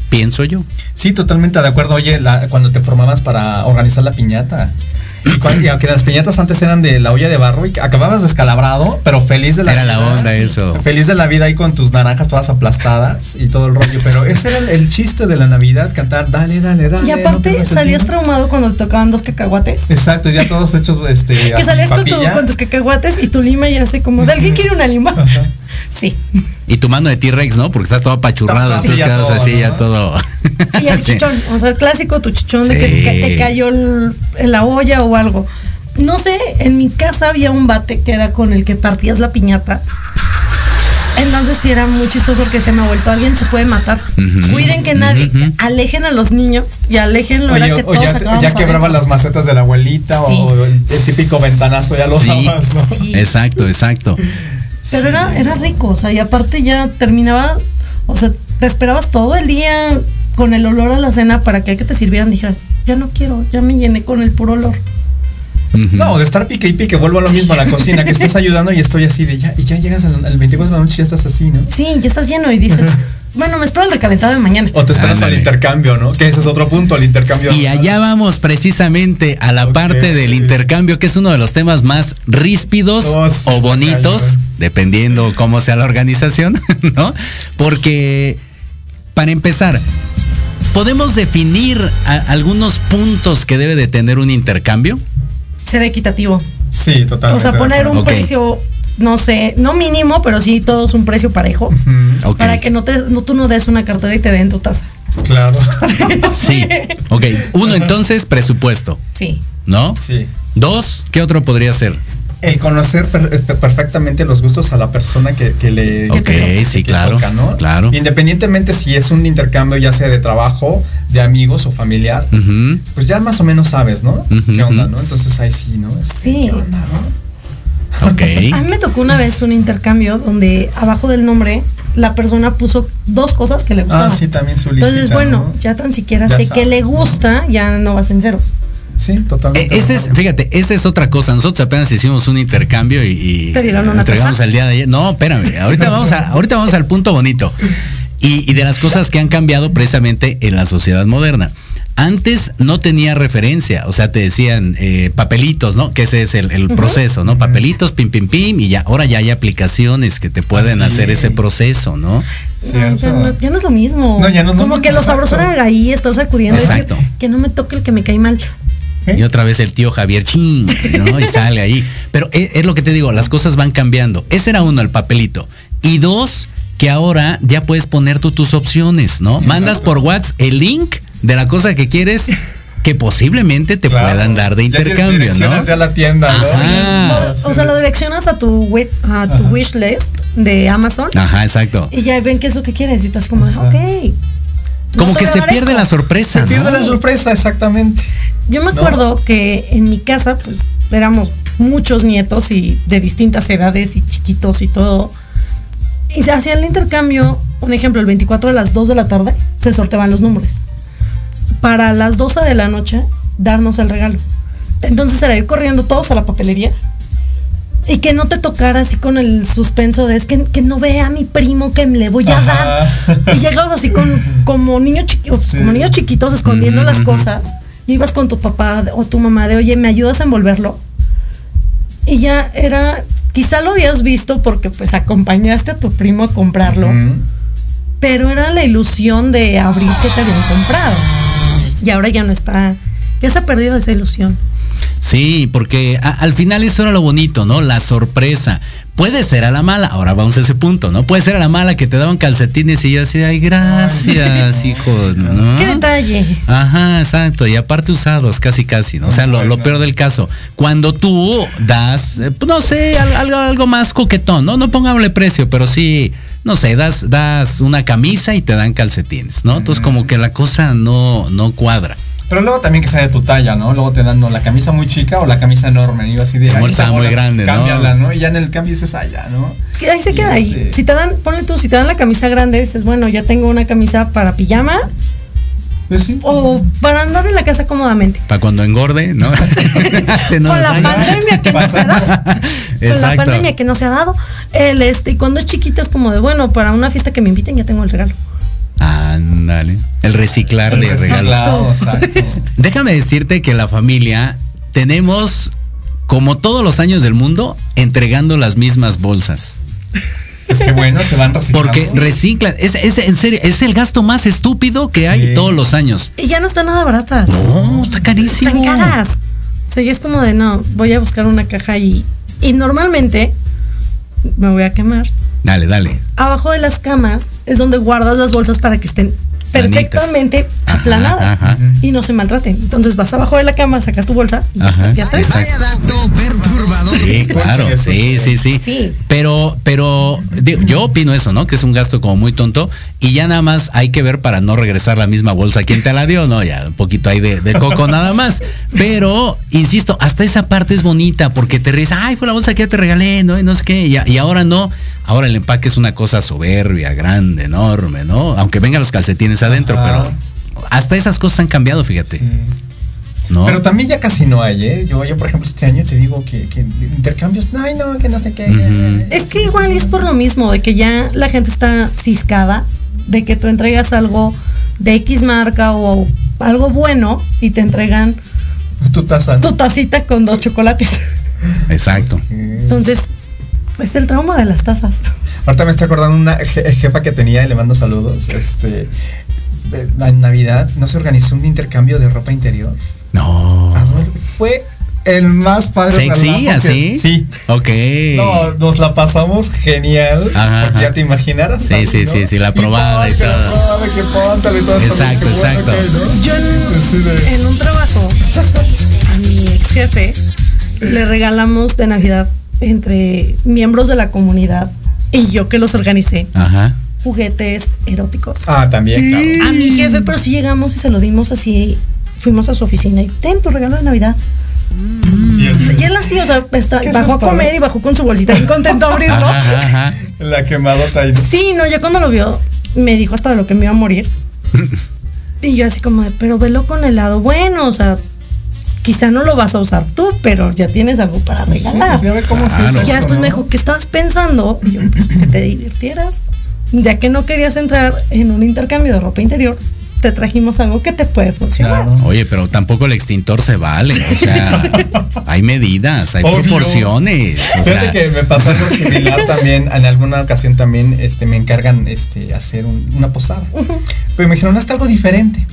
[SPEAKER 1] Pienso yo.
[SPEAKER 4] Sí, totalmente de acuerdo. Oye, la- cuando te formabas para organizar la piñata. Y, aunque las piñatas antes eran de la olla de barro y acababas descalabrado, pero feliz de la
[SPEAKER 1] Era
[SPEAKER 4] vida.
[SPEAKER 1] la onda eso.
[SPEAKER 4] Feliz de la vida ahí con tus naranjas todas aplastadas y todo el rollo. Pero ese era el, el chiste de la Navidad, cantar, dale, dale, dale.
[SPEAKER 3] Y aparte salías
[SPEAKER 4] tiempo".
[SPEAKER 3] traumado cuando te tocaban dos cacahuates.
[SPEAKER 4] Exacto, ya todos hechos, este.
[SPEAKER 3] Que
[SPEAKER 4] así,
[SPEAKER 3] salías con, tu- con tus cacahuates y tu lima y era así como, ¿de alguien quiere una lima? Sí.
[SPEAKER 1] Y tu mano de T-Rex, ¿no? Porque estás todo apachurrado,
[SPEAKER 4] Sí,
[SPEAKER 1] entonces
[SPEAKER 4] ya
[SPEAKER 1] quedas
[SPEAKER 4] todo,
[SPEAKER 1] así,
[SPEAKER 4] ¿no?
[SPEAKER 1] ya todo.
[SPEAKER 3] Y el
[SPEAKER 1] Sí.
[SPEAKER 3] chichón, o sea, el clásico tu chichón de
[SPEAKER 1] Sí.
[SPEAKER 3] que, que te cayó el- en la olla o algo. No sé, en mi casa había un bate que era con el que partías la piñata. Entonces sí era muy chistoso porque se me ha vuelto alguien se puede matar. Cuiden que nadie, alejen a los niños y alejen lo
[SPEAKER 4] Oye,
[SPEAKER 3] era que
[SPEAKER 4] o
[SPEAKER 3] todos
[SPEAKER 4] ya, ya quebraba
[SPEAKER 3] adentro.
[SPEAKER 4] las macetas de la abuelita
[SPEAKER 3] Sí.
[SPEAKER 4] o el, el típico ventanazo, ya lo
[SPEAKER 1] Sí.
[SPEAKER 4] dabas, ¿no?
[SPEAKER 3] Sí.
[SPEAKER 1] Exacto, exacto.
[SPEAKER 3] Pero era, era rico, o sea, y aparte ya terminaba, o sea, te esperabas todo el día con el olor a la cena para que, que te sirvieran. Dijeras, ya no quiero, ya me llené con el puro olor.
[SPEAKER 4] No, de estar pique y pique, vuelvo a lo mismo a la cocina, que estás ayudando y estoy así de ya, y ya llegas al, al 24 de la noche y ya estás así, ¿no?
[SPEAKER 3] Sí, ya estás lleno y dices, bueno, me espero el recalentado de mañana.
[SPEAKER 4] O te esperas
[SPEAKER 1] Ándale.
[SPEAKER 4] al intercambio, ¿no? Que ese es otro punto, el intercambio.
[SPEAKER 1] Y allá vamos precisamente a la parte del intercambio, que es uno de los temas más ríspidos
[SPEAKER 4] Oh, sí,
[SPEAKER 1] o bonitos, dependiendo cómo sea la organización, ¿no? Porque, para empezar, ¿podemos definir a- algunos puntos que debe de tener un intercambio?
[SPEAKER 3] Ser equitativo.
[SPEAKER 4] Sí, totalmente.
[SPEAKER 3] O sea, poner un precio, no sé, no mínimo, pero sí todos un precio parejo. Para que no te, no, tú no des una cartera y te den tu taza.
[SPEAKER 4] Claro.
[SPEAKER 1] Sí. Ok, uno entonces, presupuesto,
[SPEAKER 3] Sí.
[SPEAKER 1] ¿no?
[SPEAKER 4] sí.
[SPEAKER 1] Dos, ¿qué otro podría ser?
[SPEAKER 4] El conocer per- eh, perfectamente los gustos a la persona que, que le
[SPEAKER 1] Ok,
[SPEAKER 4] que
[SPEAKER 1] sí, claro,
[SPEAKER 4] ¿no?
[SPEAKER 1] claro.
[SPEAKER 4] Independientemente si es un intercambio ya sea de trabajo, de amigos o familiar, pues ya más o menos sabes, ¿no? ¿Qué onda, no? Entonces ahí sí, ¿no? Este,
[SPEAKER 3] Sí.
[SPEAKER 4] ¿Qué onda, no?
[SPEAKER 1] Ok.
[SPEAKER 3] A mí me tocó una vez un intercambio donde abajo del nombre la persona puso dos cosas que le gustaban.
[SPEAKER 4] Ah, sí, también su listita,
[SPEAKER 3] Entonces, bueno,
[SPEAKER 4] ¿no?
[SPEAKER 3] ya tan siquiera
[SPEAKER 4] Ya
[SPEAKER 3] sé que le gusta, ya no vas en ceros.
[SPEAKER 4] Sí, totalmente.
[SPEAKER 1] Eh, Ese es, fíjate, esa es otra cosa. Nosotros apenas hicimos un intercambio y, y
[SPEAKER 3] ¿Te dieron una
[SPEAKER 1] entregamos
[SPEAKER 3] taza?
[SPEAKER 1] el día de ayer. No, espérame. Ahorita vamos a, ahorita vamos al punto bonito. Y, y de las cosas que han cambiado precisamente en la sociedad moderna. Antes no tenía referencia, o sea, te decían eh, papelitos, ¿no? Que ese es el, el proceso, ¿no? Papelitos, pim, pim, pim, y ya, ahora ya hay aplicaciones que te pueden
[SPEAKER 4] Así
[SPEAKER 1] hacer ese
[SPEAKER 4] es.
[SPEAKER 1] proceso, ¿no?
[SPEAKER 3] Ya, no, ya no es lo mismo.
[SPEAKER 4] No, ya no es lo
[SPEAKER 3] Como
[SPEAKER 4] mismo,
[SPEAKER 3] que los sabrosos eran ahí, estás sacudiendo. decir,
[SPEAKER 1] Exacto.
[SPEAKER 3] que no me toque el que me cae mal.
[SPEAKER 1] Y otra vez el tío Javier ching, ¿no? Y sale ahí. Pero es, es lo que te digo, las cosas van cambiando. Ese era uno, el papelito. Y dos, que ahora ya puedes poner tú tus opciones, ¿no? Mandas por WhatsApp el link de la cosa que quieres que posiblemente te
[SPEAKER 4] Claro.
[SPEAKER 1] puedan dar de
[SPEAKER 4] Ya
[SPEAKER 1] intercambio, ¿no?
[SPEAKER 4] ya la tienda, ¿no?
[SPEAKER 1] Ajá.
[SPEAKER 3] o sea, lo direccionas a tu, wi- a tu wish list de Amazon
[SPEAKER 1] Ajá, exacto.
[SPEAKER 3] y ya ven qué es lo que quieres y estás como,
[SPEAKER 4] Exacto.
[SPEAKER 3] ok.
[SPEAKER 1] Como que se pierde la sorpresa,
[SPEAKER 4] Se pierde
[SPEAKER 1] ¿no?
[SPEAKER 4] la sorpresa, exactamente.
[SPEAKER 3] Yo me
[SPEAKER 4] ¿No?
[SPEAKER 3] acuerdo que en mi casa, pues éramos muchos nietos y de distintas edades y chiquitos y todo. Y se hacía el intercambio, un ejemplo, el 24 a las 2 de la tarde se sorteaban los números. Para las 12 de la noche, darnos el regalo. Entonces era ir corriendo todos a la papelería y que no te tocara así con el suspenso de es que, que no vea a mi primo que le voy a
[SPEAKER 4] Ajá.
[SPEAKER 3] dar. Y llegabas así con, como, niños chiquitos,
[SPEAKER 4] Sí.
[SPEAKER 3] como niños chiquitos escondiendo las cosas. Y ibas con tu papá o tu mamá de, oye, ¿me ayudas a envolverlo? Y ya era, quizá lo habías visto porque pues acompañaste a tu primo a comprarlo, pero era la ilusión de abrir que te habían comprado. Y ahora ya no está, ya se ha perdido esa ilusión.
[SPEAKER 1] Sí, porque a- al final eso era lo bonito, ¿no? La sorpresa. Puede ser a la mala, ahora vamos a ese punto, ¿no? Puede ser a la mala que te daban calcetines y yo así, ay, gracias, hijo, ¿no?
[SPEAKER 3] ¿Qué detalle?
[SPEAKER 1] Ajá, exacto, y aparte usados, casi casi, ¿no? O sea, lo, lo peor del caso, cuando tú das, eh, pues, no sé, al- algo, algo más coquetón, ¿no? No pongámosle precio, pero sí, no sé, das, das una camisa y te dan calcetines, ¿no? Entonces como que la cosa no, no cuadra.
[SPEAKER 4] Pero luego también que sea de tu talla, ¿no? Luego te dan ¿no? la camisa muy chica o la camisa enorme. Y yo así de.
[SPEAKER 1] Como
[SPEAKER 4] "Ay,
[SPEAKER 1] estaba muy grande, ¿no?
[SPEAKER 4] Cámbiala, ¿no? Y ya en el cambio dices, ah, ya, ¿no?
[SPEAKER 3] Ahí se
[SPEAKER 4] Y
[SPEAKER 3] queda ahí.
[SPEAKER 4] este-
[SPEAKER 3] Si te dan, ponle tú, si te dan la camisa grande, dices, bueno, ya tengo una camisa para pijama
[SPEAKER 4] Pues sí.
[SPEAKER 3] o para andar en la casa cómodamente.
[SPEAKER 1] Para cuando engorde, ¿no?
[SPEAKER 3] Con la pandemia que no se ha dado. Con la pandemia que no se ha dado. El este, y cuando es chiquita es como de, bueno, para una fiesta que me inviten ya tengo el regalo.
[SPEAKER 1] Ándale. El reciclar de regalos. Déjame decirte que la familia tenemos, como todos los años del mundo, entregando las mismas bolsas.
[SPEAKER 4] Es que bueno, se van reciclando.
[SPEAKER 1] Porque reciclan. Es, es, en serio, es el gasto más estúpido que hay
[SPEAKER 4] Sí.
[SPEAKER 1] todos los años.
[SPEAKER 3] Y ya no están nada baratas.
[SPEAKER 1] No, está carísimo.
[SPEAKER 3] Están caras. O sea, ya es como de no, voy a buscar una caja y. Y normalmente me voy a quemar.
[SPEAKER 1] Dale, dale.
[SPEAKER 3] Abajo de las camas es donde guardas las bolsas para que estén perfectamente
[SPEAKER 1] Ajá,
[SPEAKER 3] aplanadas
[SPEAKER 1] ajá.
[SPEAKER 3] y no se maltraten. Entonces vas abajo de la cama, sacas tu bolsa y ya está. Ya está.
[SPEAKER 1] exacto.
[SPEAKER 2] dato perturbador.
[SPEAKER 1] Sí, claro, sí, sí, sí,
[SPEAKER 3] Sí.
[SPEAKER 1] Pero, pero digo, yo opino eso, ¿no? Que es un gasto como muy tonto y ya nada más hay que ver para no regresar la misma bolsa. ¿Quién te la dio? No, ya un poquito ahí de, de coco nada más. Pero, insisto, hasta esa parte es bonita porque te ríes, ay, fue la bolsa que yo te regalé, ¿no? Y no sé qué. Y, y ahora no. Ahora el empaque es una cosa soberbia, grande, enorme, ¿no? Aunque vengan los calcetines adentro,
[SPEAKER 4] Ajá.
[SPEAKER 1] pero hasta esas cosas han cambiado, fíjate.
[SPEAKER 4] Sí.
[SPEAKER 1] ¿No?
[SPEAKER 4] Pero también ya casi no hay, ¿eh? Yo, yo por ejemplo, este año te digo que, que intercambios, ay, no, que no sé qué.
[SPEAKER 3] Es que igual es por lo mismo, de que ya la gente está ciscada, de que tú entregas algo de X marca o algo bueno y te entregan
[SPEAKER 4] Tu taza. ¿no?
[SPEAKER 3] tu tacita con dos chocolates.
[SPEAKER 1] Exacto.
[SPEAKER 3] Entonces, es el trauma de las tazas.
[SPEAKER 4] Ahorita me estoy acordando una je- jefa que tenía y le mando saludos. Este, en Navidad no se organizó un intercambio de ropa interior.
[SPEAKER 1] No.
[SPEAKER 4] Fue el más padre.
[SPEAKER 1] ¿Sexy, así?
[SPEAKER 4] Sí.
[SPEAKER 1] Ok.
[SPEAKER 4] No, nos la pasamos genial.
[SPEAKER 1] Ajá,
[SPEAKER 4] porque ya te imaginarás.
[SPEAKER 1] Sí, sí,
[SPEAKER 4] ¿no?
[SPEAKER 1] sí, sí, la probada y todo.
[SPEAKER 4] la probada, que póntale y todo eso,
[SPEAKER 1] Exacto, exacto.
[SPEAKER 3] Yo
[SPEAKER 4] Sí,
[SPEAKER 3] en, en un trabajo a mi ex jefe le regalamos de Navidad entre miembros de la comunidad y yo que los organicé
[SPEAKER 1] Ajá.
[SPEAKER 3] juguetes eróticos.
[SPEAKER 4] Ah, también, claro.
[SPEAKER 3] A mi jefe, pero si llegamos y se lo dimos así, fuimos a su oficina y ten tu regalo de Navidad.
[SPEAKER 4] Y así,
[SPEAKER 3] Y él así, o sea, está-
[SPEAKER 4] ¿Qué es
[SPEAKER 3] bajó a comer y bajó con su bolsita bien contento a abrirlo.
[SPEAKER 1] Ajá, ajá.
[SPEAKER 4] la quemadota ahí.
[SPEAKER 3] Sí, no, ya cuando lo vio, me dijo hasta de lo que me iba a morir. y yo así como de, pero velo con el lado bueno, o sea, quizá no lo vas a usar tú, pero ya tienes algo para
[SPEAKER 4] Sí,
[SPEAKER 3] regalar.
[SPEAKER 4] pues ya se usa
[SPEAKER 3] después me dijo, ¿qué estabas pensando? Y yo, pues que te divirtieras. Ya que no querías entrar en un intercambio de ropa interior, te trajimos algo que te puede funcionar.
[SPEAKER 4] Claro.
[SPEAKER 1] Oye, pero tampoco el extintor se vale. O sea, hay medidas, hay
[SPEAKER 4] Obvio.
[SPEAKER 1] proporciones. O
[SPEAKER 4] Fíjate
[SPEAKER 1] sea,
[SPEAKER 4] que me pasó algo similar también. En alguna ocasión también este, me encargan este, hacer un- una posada. Pero me dijeron, hasta algo diferente.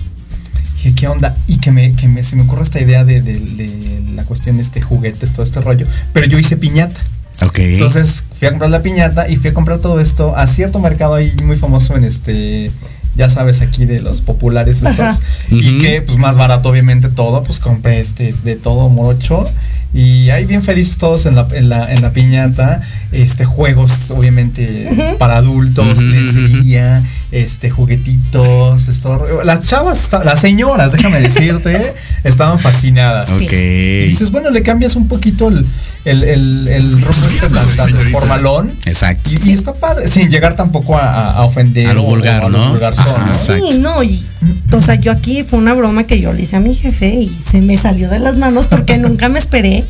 [SPEAKER 4] Dije, ¿qué onda? Y que, me, que me, se me ocurre esta idea de, de- de la cuestión de este juguetes, todo este rollo. Pero yo hice piñata.
[SPEAKER 1] ok.
[SPEAKER 4] Entonces fui a comprar la piñata y fui a comprar todo esto a cierto mercado ahí muy famoso en este, ya sabes, aquí de los populares estos. Y que pues más barato obviamente todo, pues compré este de todo morocho. Y ahí bien felices todos en la, en la, en la piñata. Este, juegos, obviamente, para adultos,
[SPEAKER 1] Ujú,
[SPEAKER 4] lencería, este, juguetitos, esto. Las chavas, las señoras, déjame decirte, estaban fascinadas.
[SPEAKER 1] ok.
[SPEAKER 4] Y dices, bueno, le cambias un poquito el, el, el, el rumbo este tan, tan formalón.
[SPEAKER 1] Exacto.
[SPEAKER 4] Y, y está padre, sin llegar tampoco a, a- a ofender.
[SPEAKER 1] A lo vulgar,
[SPEAKER 4] o a lo
[SPEAKER 1] ¿no? Ajá,
[SPEAKER 4] ¿no?
[SPEAKER 3] Sí, no, y, o sea, yo aquí fue una broma que yo le hice a mi jefe y se me salió de las manos porque nunca me esperé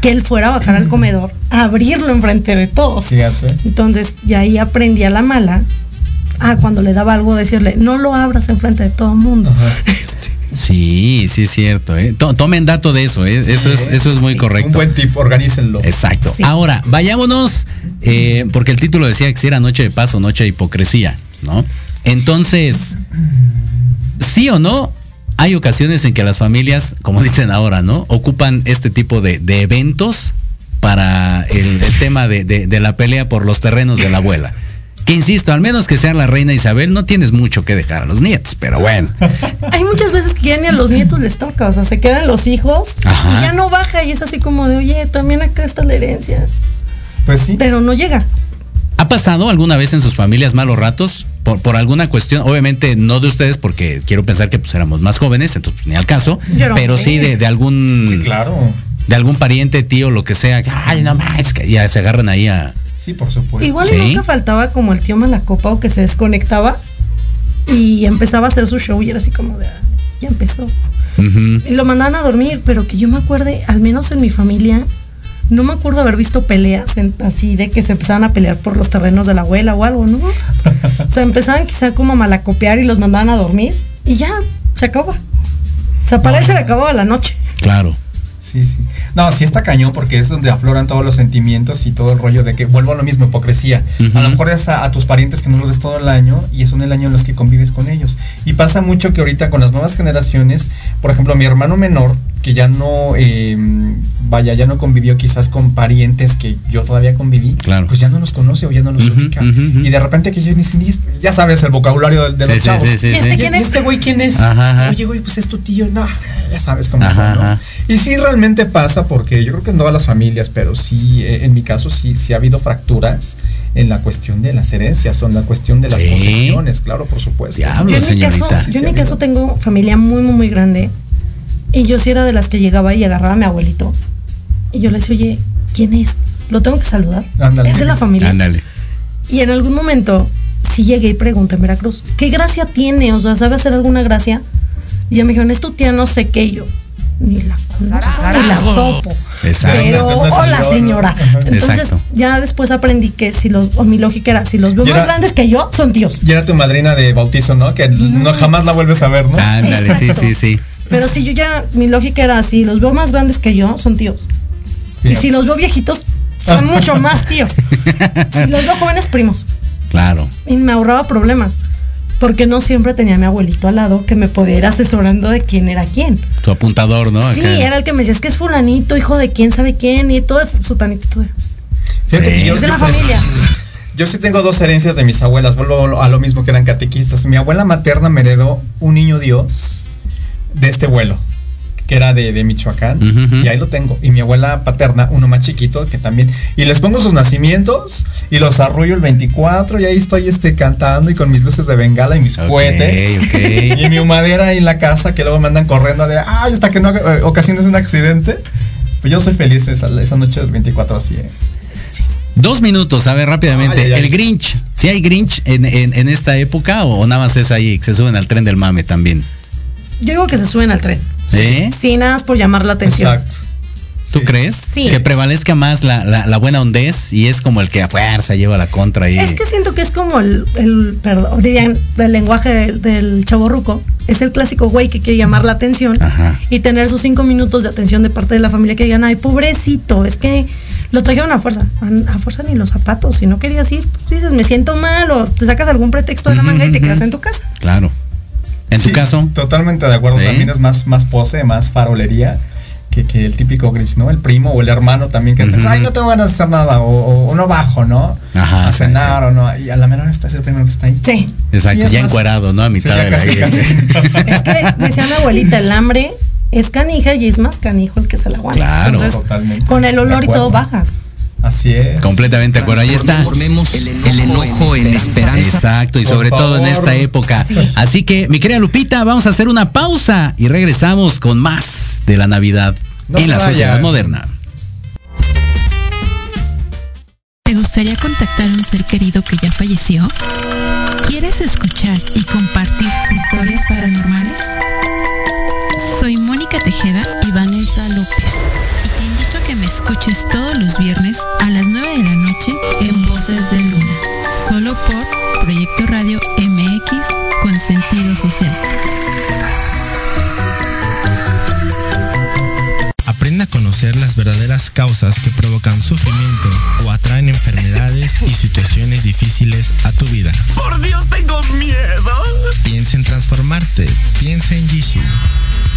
[SPEAKER 3] que él fuera a bajar al comedor a abrirlo enfrente de todos.
[SPEAKER 4] Fíjate.
[SPEAKER 3] Entonces, y ahí aprendí a la mala a cuando le daba algo decirle, no lo abras enfrente de todo el mundo.
[SPEAKER 1] Sí, sí es cierto. ¿eh? To- Tomen dato de eso. ¿eh? eso, es, eso es muy correcto.
[SPEAKER 4] Un buen tip, organícenlo.
[SPEAKER 1] Exacto.
[SPEAKER 3] Sí.
[SPEAKER 1] Ahora, vayámonos, eh, porque el título decía que si era noche de paz o noche de hipocresía, ¿no? Entonces, sí o no, hay ocasiones en que las familias, como dicen ahora, ¿no? Ocupan este tipo de, de eventos para el, el tema de, de- de la pelea por los terrenos de la abuela. Que insisto, al menos que sea la reina Isabel, no tienes mucho que dejar a los nietos, pero bueno.
[SPEAKER 3] Hay muchas veces que ya ni a los nietos les toca, o sea, se quedan los hijos
[SPEAKER 1] Ajá.
[SPEAKER 3] y ya no baja y es así como de, oye, también acá está la herencia,
[SPEAKER 4] Pues sí.
[SPEAKER 3] pero no llega.
[SPEAKER 1] ¿Ha pasado alguna vez en sus familias malos ratos? Por, por alguna cuestión, obviamente no de ustedes, porque quiero pensar que pues éramos más jóvenes, entonces ni al caso,
[SPEAKER 3] Yo no
[SPEAKER 1] pero
[SPEAKER 3] sé.
[SPEAKER 1] sí de, de algún
[SPEAKER 4] Sí, claro.
[SPEAKER 1] de algún pariente, tío, lo que sea, que, ay, no más, que ya se agarran ahí a.
[SPEAKER 4] Sí, por supuesto.
[SPEAKER 3] Igual
[SPEAKER 1] sí.
[SPEAKER 3] nunca faltaba como el tío Malacopa o que se desconectaba y empezaba a hacer su show y era así como de, "Ah, ya empezó. Y lo mandaban a dormir, pero que yo me acuerde, al menos en mi familia, no me acuerdo haber visto peleas en- así de que se empezaban a pelear por los terrenos de la abuela o algo, ¿no? O sea, empezaban quizá como a malacopiar y los mandaban a dormir y ya, se acabó. O sea, para él se le acababa la noche.
[SPEAKER 1] Claro.
[SPEAKER 4] Sí, sí. No, sí está cañón porque es donde afloran todos los sentimientos y todo el rollo de que vuelvo a lo mismo, hipocresía. A lo mejor es a, a tus parientes que no los ves todo el año y son el año en los que convives con ellos. Y pasa mucho que ahorita con las nuevas generaciones, por ejemplo, mi hermano menor, que ya no, eh, vaya, ya no convivió quizás con parientes que yo todavía conviví,
[SPEAKER 1] Claro.
[SPEAKER 4] pues ya no los conoce o ya no los ubica. Y de repente que yo ni ya sabes el vocabulario de, de
[SPEAKER 1] Sí,
[SPEAKER 4] los
[SPEAKER 1] sí,
[SPEAKER 4] chavos.
[SPEAKER 1] sí, sí,
[SPEAKER 3] ¿Y este
[SPEAKER 1] sí.
[SPEAKER 3] quién
[SPEAKER 4] ¿Y
[SPEAKER 3] es?
[SPEAKER 4] este güey quién es?
[SPEAKER 1] Ajá, ajá.
[SPEAKER 4] Oye, güey, pues es tu tío. No, ya sabes cómo
[SPEAKER 1] Ajá,
[SPEAKER 4] son, ¿no?
[SPEAKER 1] ajá.
[SPEAKER 4] Y sí, realmente pasa porque yo creo que en todas las familias, pero sí, eh, en mi caso sí, sí ha habido fracturas en la cuestión de las herencias o en la cuestión de las
[SPEAKER 1] Sí.
[SPEAKER 4] posesiones, claro, por supuesto.
[SPEAKER 1] Diablo.
[SPEAKER 3] Yo en, mi
[SPEAKER 1] señorita.
[SPEAKER 3] caso,
[SPEAKER 4] Sí,
[SPEAKER 3] yo en mi caso tengo familia muy, muy, muy grande. Y yo sí era de las que llegaba y agarraba a mi abuelito. Y yo le decía, oye, ¿quién es? Lo tengo que saludar.
[SPEAKER 4] Ándale.
[SPEAKER 3] Es de la familia.
[SPEAKER 1] Ándale.
[SPEAKER 3] Y en algún momento sí llegué y pregunté en Veracruz, ¿qué gracia tiene? O sea, ¿sabe hacer alguna gracia? Y ya me dijeron, es tu tía no sé qué. Y yo, ni la conozco, ni la topo.
[SPEAKER 1] Exacto.
[SPEAKER 3] Pero, hola
[SPEAKER 4] señora.
[SPEAKER 3] Entonces,
[SPEAKER 1] Exacto.
[SPEAKER 3] ya después aprendí que si los, o mi lógica era, si los veo más grandes que yo, son tíos.
[SPEAKER 4] Y era tu madrina de bautizo, ¿no? Que no, jamás la vuelves a ver, ¿no?
[SPEAKER 1] Ándale, sí, sí, sí.
[SPEAKER 3] Pero si yo ya, mi lógica era, si los veo más grandes que yo, son tíos. Y si los veo viejitos, son mucho más tíos. Si los veo jóvenes, primos.
[SPEAKER 1] Claro.
[SPEAKER 3] Y me ahorraba problemas. Porque no siempre tenía a mi abuelito al lado que me podía ir asesorando de quién era quién.
[SPEAKER 1] Tu apuntador, ¿no?
[SPEAKER 3] Sí,
[SPEAKER 1] Acá.
[SPEAKER 3] era el que me decía, es que es fulanito, hijo de quién sabe quién, y todo de-
[SPEAKER 4] Fíjate
[SPEAKER 1] Sí.
[SPEAKER 3] Es de la familia.
[SPEAKER 4] Yo sí tengo dos herencias de mis abuelas, vuelvo a lo mismo que eran catequistas. Mi abuela materna me heredó un niño Dios de este vuelo, que era de, de Michoacán, y ahí lo tengo. Y mi abuela paterna, uno más chiquito, que también. Y les pongo sus nacimientos y los arrullo el 24, y ahí estoy este, cantando y con mis luces de bengala y mis
[SPEAKER 1] Ok,
[SPEAKER 4] cohetes. Y mi humadera ahí en la casa, que luego me andan corriendo de, ay, hasta que no eh, ocasiones un accidente. Pues yo soy feliz esa, esa noche del 24 así. eh.
[SPEAKER 1] Dos minutos, a ver, rápidamente.
[SPEAKER 4] Ay, ay, ay.
[SPEAKER 1] El Grinch. ¿Si hay Grinch en, en- en esta época o nada más es ahí? que Se suben al tren del mame también.
[SPEAKER 3] Yo digo que se suben al tren.
[SPEAKER 1] ¿Eh?
[SPEAKER 3] Sí, nada más por llamar la atención.
[SPEAKER 4] Exacto.
[SPEAKER 1] ¿Tú
[SPEAKER 4] Sí.
[SPEAKER 1] crees?
[SPEAKER 3] Sí.
[SPEAKER 1] Que prevalezca más la, la- la buena hondez y es como el que a fuerza lleva la contra y.
[SPEAKER 3] Es que siento que es como el, el perdón, dirían, el lenguaje del, del chaborruco. Es el clásico güey que quiere llamar la atención
[SPEAKER 1] Ajá.
[SPEAKER 3] y tener sus cinco minutos de atención de parte de la familia que digan, ay, pobrecito, es que lo trajeron a fuerza, a, a fuerza ni los zapatos, si no querías ir, pues dices, me siento mal o te sacas algún pretexto de la manga y te quedas en tu casa.
[SPEAKER 1] Claro. En tu
[SPEAKER 4] Sí,
[SPEAKER 1] caso.
[SPEAKER 4] Totalmente de acuerdo.
[SPEAKER 1] ¿Sí?
[SPEAKER 4] También es más, más pose, más farolería que, que el típico gris, ¿no? El primo o el hermano también que dices,
[SPEAKER 1] Ujú.
[SPEAKER 4] ay, no tengo ganas de hacer nada, o, o- o no bajo, ¿no?
[SPEAKER 1] Ajá,
[SPEAKER 4] A
[SPEAKER 1] sí,
[SPEAKER 4] cenar o no. Y a la menor está es el primero que está ahí.
[SPEAKER 3] Sí.
[SPEAKER 1] Exacto,
[SPEAKER 4] Sí,
[SPEAKER 1] ya
[SPEAKER 4] más-
[SPEAKER 1] encuerado, ¿no? A mitad
[SPEAKER 4] Sí,
[SPEAKER 1] de la
[SPEAKER 4] casi.
[SPEAKER 3] Es que decía mi abuelita, el hambre es canija y es más canijo el que se la aguanta.
[SPEAKER 1] Claro.
[SPEAKER 3] Entonces,
[SPEAKER 4] Totalmente.
[SPEAKER 3] con el olor y todo bajas.
[SPEAKER 4] Así es.
[SPEAKER 1] Completamente de acuerdo. Ahí está.
[SPEAKER 2] Transformemos el enojo en esperanza.
[SPEAKER 1] Exacto, y
[SPEAKER 4] Por
[SPEAKER 1] sobre todo en esta época.
[SPEAKER 3] Sí.
[SPEAKER 1] Así que, mi querida Lupita, vamos a hacer una pausa y regresamos con más de la Navidad
[SPEAKER 4] No
[SPEAKER 1] en la
[SPEAKER 4] vayan.
[SPEAKER 1] sociedad moderna.
[SPEAKER 5] ¿Te gustaría contactar a un ser querido que ya falleció? ¿Quieres escuchar y compartir historias paranormales? Soy Mónica Tejeda y escuches todos los viernes a las 9 de la noche en Voces de Luna. Solo por Proyecto Radio MX con sentido social.
[SPEAKER 6] Aprenda a conocer las verdaderas causas que provocan sufrimiento o atraen enfermedades y situaciones difíciles a tu vida.
[SPEAKER 7] ¡Por Dios, tengo miedo!
[SPEAKER 6] Piensa en transformarte. Piensa en Jishu.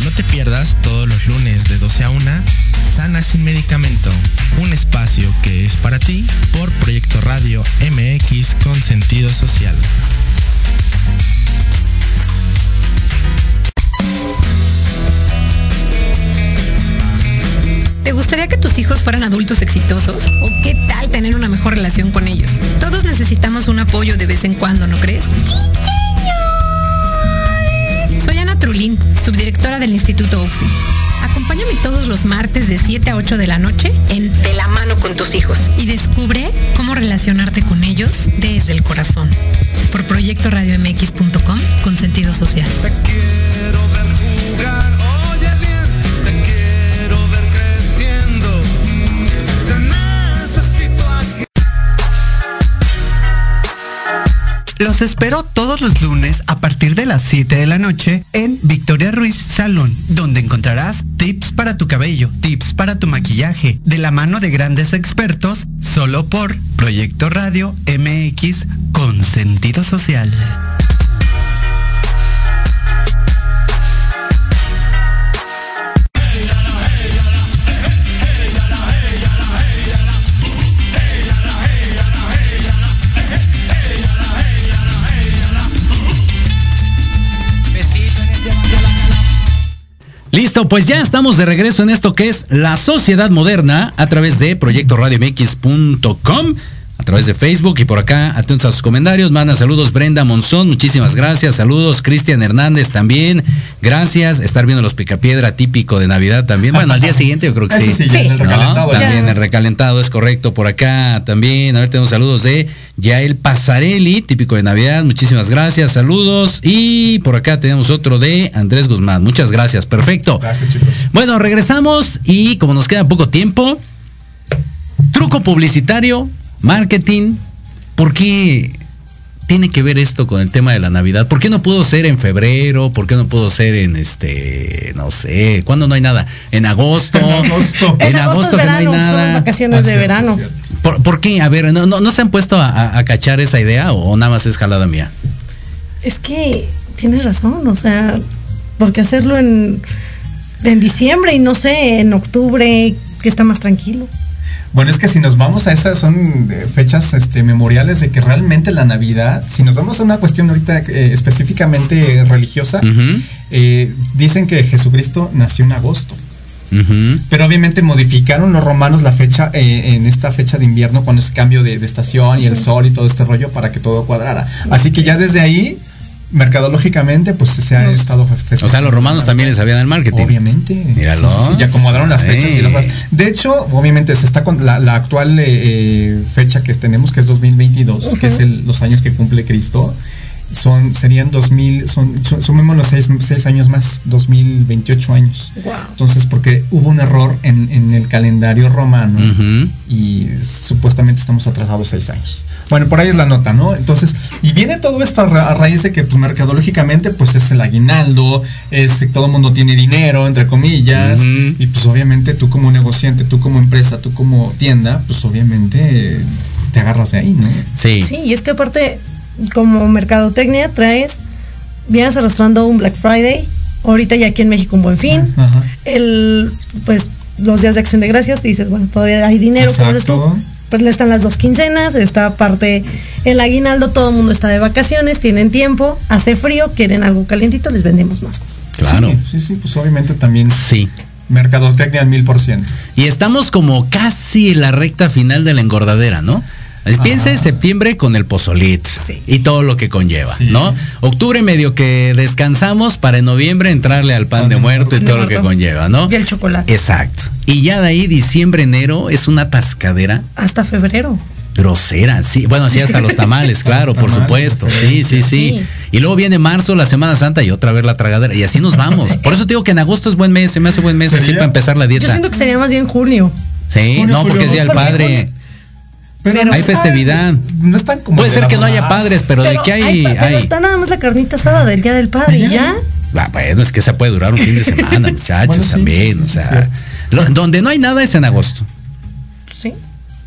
[SPEAKER 6] No te pierdas todos los lunes de 12 a 1 Sana sin medicamento. Un espacio que es para ti por Proyecto Radio MX con sentido social.
[SPEAKER 8] ¿Te gustaría que tus hijos fueran adultos exitosos? ¿O qué tal tener una mejor relación con ellos? Todos necesitamos un apoyo de de 7 a 8 de la noche en De la mano con tus hijos y descubre cómo relacionarte con ellos desde el corazón. Por proyectoradiomx.com con sentido social.
[SPEAKER 7] Te quiero ver jugar,
[SPEAKER 9] Los espero todos los lunes a partir de las 7 de la noche en Victoria Ruiz Salón, donde encontrarás tips para tu cabello, de la mano de grandes expertos, solo por Proyecto Radio MX con sentido social.
[SPEAKER 1] Listo, pues ya estamos de regreso en esto que es la sociedad moderna a través de proyectoradiomx.com a través de Facebook y por acá, atentos a sus comentarios. Manda saludos Brenda Monzón, muchísimas gracias. Saludos Cristian Hernández también. Gracias. Estar viendo los picapiedra típico de Navidad también. Bueno, al día siguiente yo creo que sí.
[SPEAKER 4] Sí, el
[SPEAKER 1] ¿No?
[SPEAKER 4] recalentado.
[SPEAKER 1] También el recalentado es correcto por acá también. A ver, tenemos saludos de Yael Pasarelli, típico de Navidad. Muchísimas gracias, saludos. Y por acá tenemos otro de Andrés Guzmán. Muchas gracias, perfecto.
[SPEAKER 4] Gracias, chicos.
[SPEAKER 1] Bueno, regresamos y como nos queda poco tiempo, truco publicitario, marketing, ¿por qué tiene que ver esto con el tema de la Navidad? ¿Por qué no puedo ser en febrero? ¿Por qué no puedo ser en este, no sé, cuándo no hay nada? En agosto.
[SPEAKER 4] En agosto.
[SPEAKER 1] En,
[SPEAKER 3] En
[SPEAKER 1] agosto, que no hay
[SPEAKER 3] verano, son las
[SPEAKER 1] nada.
[SPEAKER 3] vacaciones
[SPEAKER 4] Ah,
[SPEAKER 3] de
[SPEAKER 4] cierto,
[SPEAKER 3] verano.
[SPEAKER 1] ¿Por, por qué? A ver, ¿no, no, no se han puesto a, a- a cachar esa idea o nada más es jalada mía?
[SPEAKER 3] Es que tienes razón, o sea, porque hacerlo en, en diciembre y no sé, en octubre, que está más tranquilo.
[SPEAKER 4] Bueno, es que si nos vamos a esas son eh, fechas este, memoriales de que realmente la Navidad, si nos vamos a una cuestión ahorita eh, específicamente religiosa, eh, dicen que Jesucristo nació en agosto. Pero obviamente modificaron los romanos la fecha eh, en esta fecha de invierno cuando es cambio de, de estación y el sol y todo este rollo para que todo cuadrara. Así que ya desde ahí, mercadológicamente, pues se ha estado festejando.
[SPEAKER 1] O sea, los romanos también les sabían el marketing.
[SPEAKER 4] Obviamente.
[SPEAKER 1] Míralo.
[SPEAKER 4] Sí, sí, sí, y acomodaron las fechas y las. De hecho, obviamente se está con la, la actual eh, eh, fecha que tenemos, que es 2022, que es el- los años que cumple Cristo. Son, serían 2000, son, su- sumémoslo seis, seis años más, 2028 años.
[SPEAKER 3] Wow.
[SPEAKER 4] Entonces, porque hubo un error en, en el calendario romano y supuestamente estamos atrasados seis años. Bueno, por ahí es la nota, ¿no? Entonces, y viene todo esto a, ra- a raíz de que, pues, mercadológicamente, pues es el aguinaldo, es que todo el mundo tiene dinero, entre comillas, y pues obviamente tú como negociante, tú como empresa, tú como tienda, pues obviamente te agarras de ahí, ¿no?
[SPEAKER 1] Sí.
[SPEAKER 3] Sí, y es que aparte, como mercadotecnia, traes, vienes arrastrando un Black Friday, ahorita ya aquí en México un buen fin,
[SPEAKER 4] Ajá.
[SPEAKER 3] el, pues, los días de acción de gracias, te dices, bueno, todavía hay dinero, como dices tú,
[SPEAKER 4] Exacto.
[SPEAKER 3] pues le están las dos quincenas, está aparte el aguinaldo, todo el mundo está de vacaciones, tienen tiempo, hace frío, quieren algo calientito, les vendemos más cosas.
[SPEAKER 1] Claro.
[SPEAKER 4] Sí, sí, sí, pues obviamente también
[SPEAKER 1] Sí.
[SPEAKER 4] mercadotecnia al mil por ciento.
[SPEAKER 1] Y estamos como casi en la recta final de la engordadera, ¿no? Piense
[SPEAKER 4] Ajá.
[SPEAKER 1] septiembre con el pozolit
[SPEAKER 3] Sí.
[SPEAKER 1] y todo lo que conlleva,
[SPEAKER 4] Sí.
[SPEAKER 1] ¿no? Octubre medio que descansamos para en noviembre entrarle al pan de muerto y todo lo que conlleva, ¿no?
[SPEAKER 3] Y el chocolate.
[SPEAKER 1] Exacto. Y ya de ahí diciembre, enero es una tascadera
[SPEAKER 3] Hasta febrero.
[SPEAKER 1] grosera, sí. Bueno, sí, hasta los tamales, claro, por supuesto. Sí, sí, sí,
[SPEAKER 3] Sí.
[SPEAKER 1] Y luego viene marzo, la Semana Santa y otra vez la tragadera. Y así nos vamos. Por eso te digo que en agosto es buen mes, se me hace buen mes así para empezar la
[SPEAKER 3] Yo
[SPEAKER 1] dieta.
[SPEAKER 3] siento que sería más bien junio.
[SPEAKER 1] Sí,
[SPEAKER 4] Junio,
[SPEAKER 1] no, porque es día del
[SPEAKER 3] porque
[SPEAKER 1] padre.
[SPEAKER 4] Pero
[SPEAKER 3] Pero
[SPEAKER 1] Hay
[SPEAKER 4] están-
[SPEAKER 1] festividad.
[SPEAKER 4] No están como
[SPEAKER 1] Puede
[SPEAKER 4] de
[SPEAKER 1] ser que no haya padres, pero, de que hay,
[SPEAKER 3] pa- pero
[SPEAKER 1] hay.
[SPEAKER 3] está nada más la carnita asada del día del padre y
[SPEAKER 4] ¿Y ya?
[SPEAKER 3] ya.
[SPEAKER 1] Ah, bueno, es que esa puede durar un fin de semana, muchachos,
[SPEAKER 4] Bueno, sí,
[SPEAKER 1] también.
[SPEAKER 4] sí,
[SPEAKER 1] o
[SPEAKER 4] sí,
[SPEAKER 1] sea, lo- donde no hay nada es en agosto.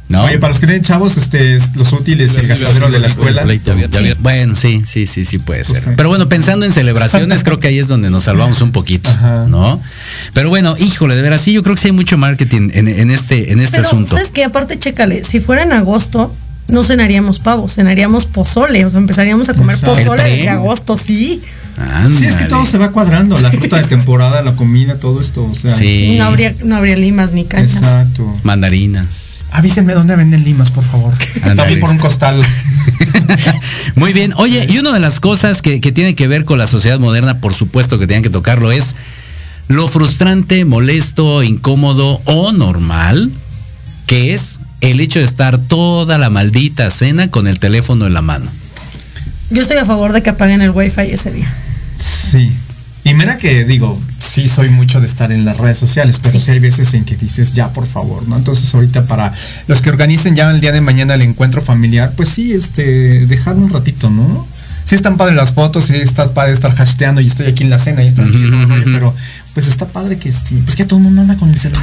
[SPEAKER 1] ¿No?
[SPEAKER 4] Oye, para los que tienen chavos, este, es los útiles y el gastadero de la escuela.
[SPEAKER 1] Sí, Bueno, sí, sí, sí, sí puede ser.
[SPEAKER 4] Pues sí.
[SPEAKER 1] Pero bueno, pensando en celebraciones, creo que ahí es donde nos salvamos un poquito. ¿no? Pero bueno, híjole, de veras, sí, yo creo que sí hay mucho marketing en, en este, en este
[SPEAKER 3] Pero,
[SPEAKER 1] asunto.
[SPEAKER 3] ¿sabes qué? Aparte, chécale, si fuera en agosto, no cenaríamos pavo, cenaríamos pozole, o sea, empezaríamos a comer
[SPEAKER 4] Exacto.
[SPEAKER 3] pozole desde agosto, sí.
[SPEAKER 4] Sí, es que todo se va cuadrando, la fruta de temporada, la comida, todo esto, o sea.
[SPEAKER 1] Sí.
[SPEAKER 3] No habría, no habría limas ni cañas.
[SPEAKER 4] Exacto.
[SPEAKER 1] Mandarinas.
[SPEAKER 4] Avísenme dónde venden limas, por favor. También por un costal.
[SPEAKER 1] Muy bien. Oye, y una de las cosas que, que tiene que ver con la sociedad moderna, por supuesto que tienen que tocarlo, es lo frustrante, molesto, incómodo o normal que es el hecho de estar toda la maldita cena con el teléfono en la mano.
[SPEAKER 3] Yo estoy a favor de que apaguen el wifi ese día.
[SPEAKER 4] Sí. Y mira que digo, sí soy mucho de estar en las redes sociales, pero sí, hay veces en que dices ya, por favor, ¿no? Entonces ahorita para los que organicen ya el día de mañana el encuentro familiar, pues sí, este, dejar un ratito, ¿no? sí están padres las fotos, sí está padre estar hashtagueando y estoy aquí en la cena y está aquí pero pues está padre que este, pues que todo el mundo anda con el celular.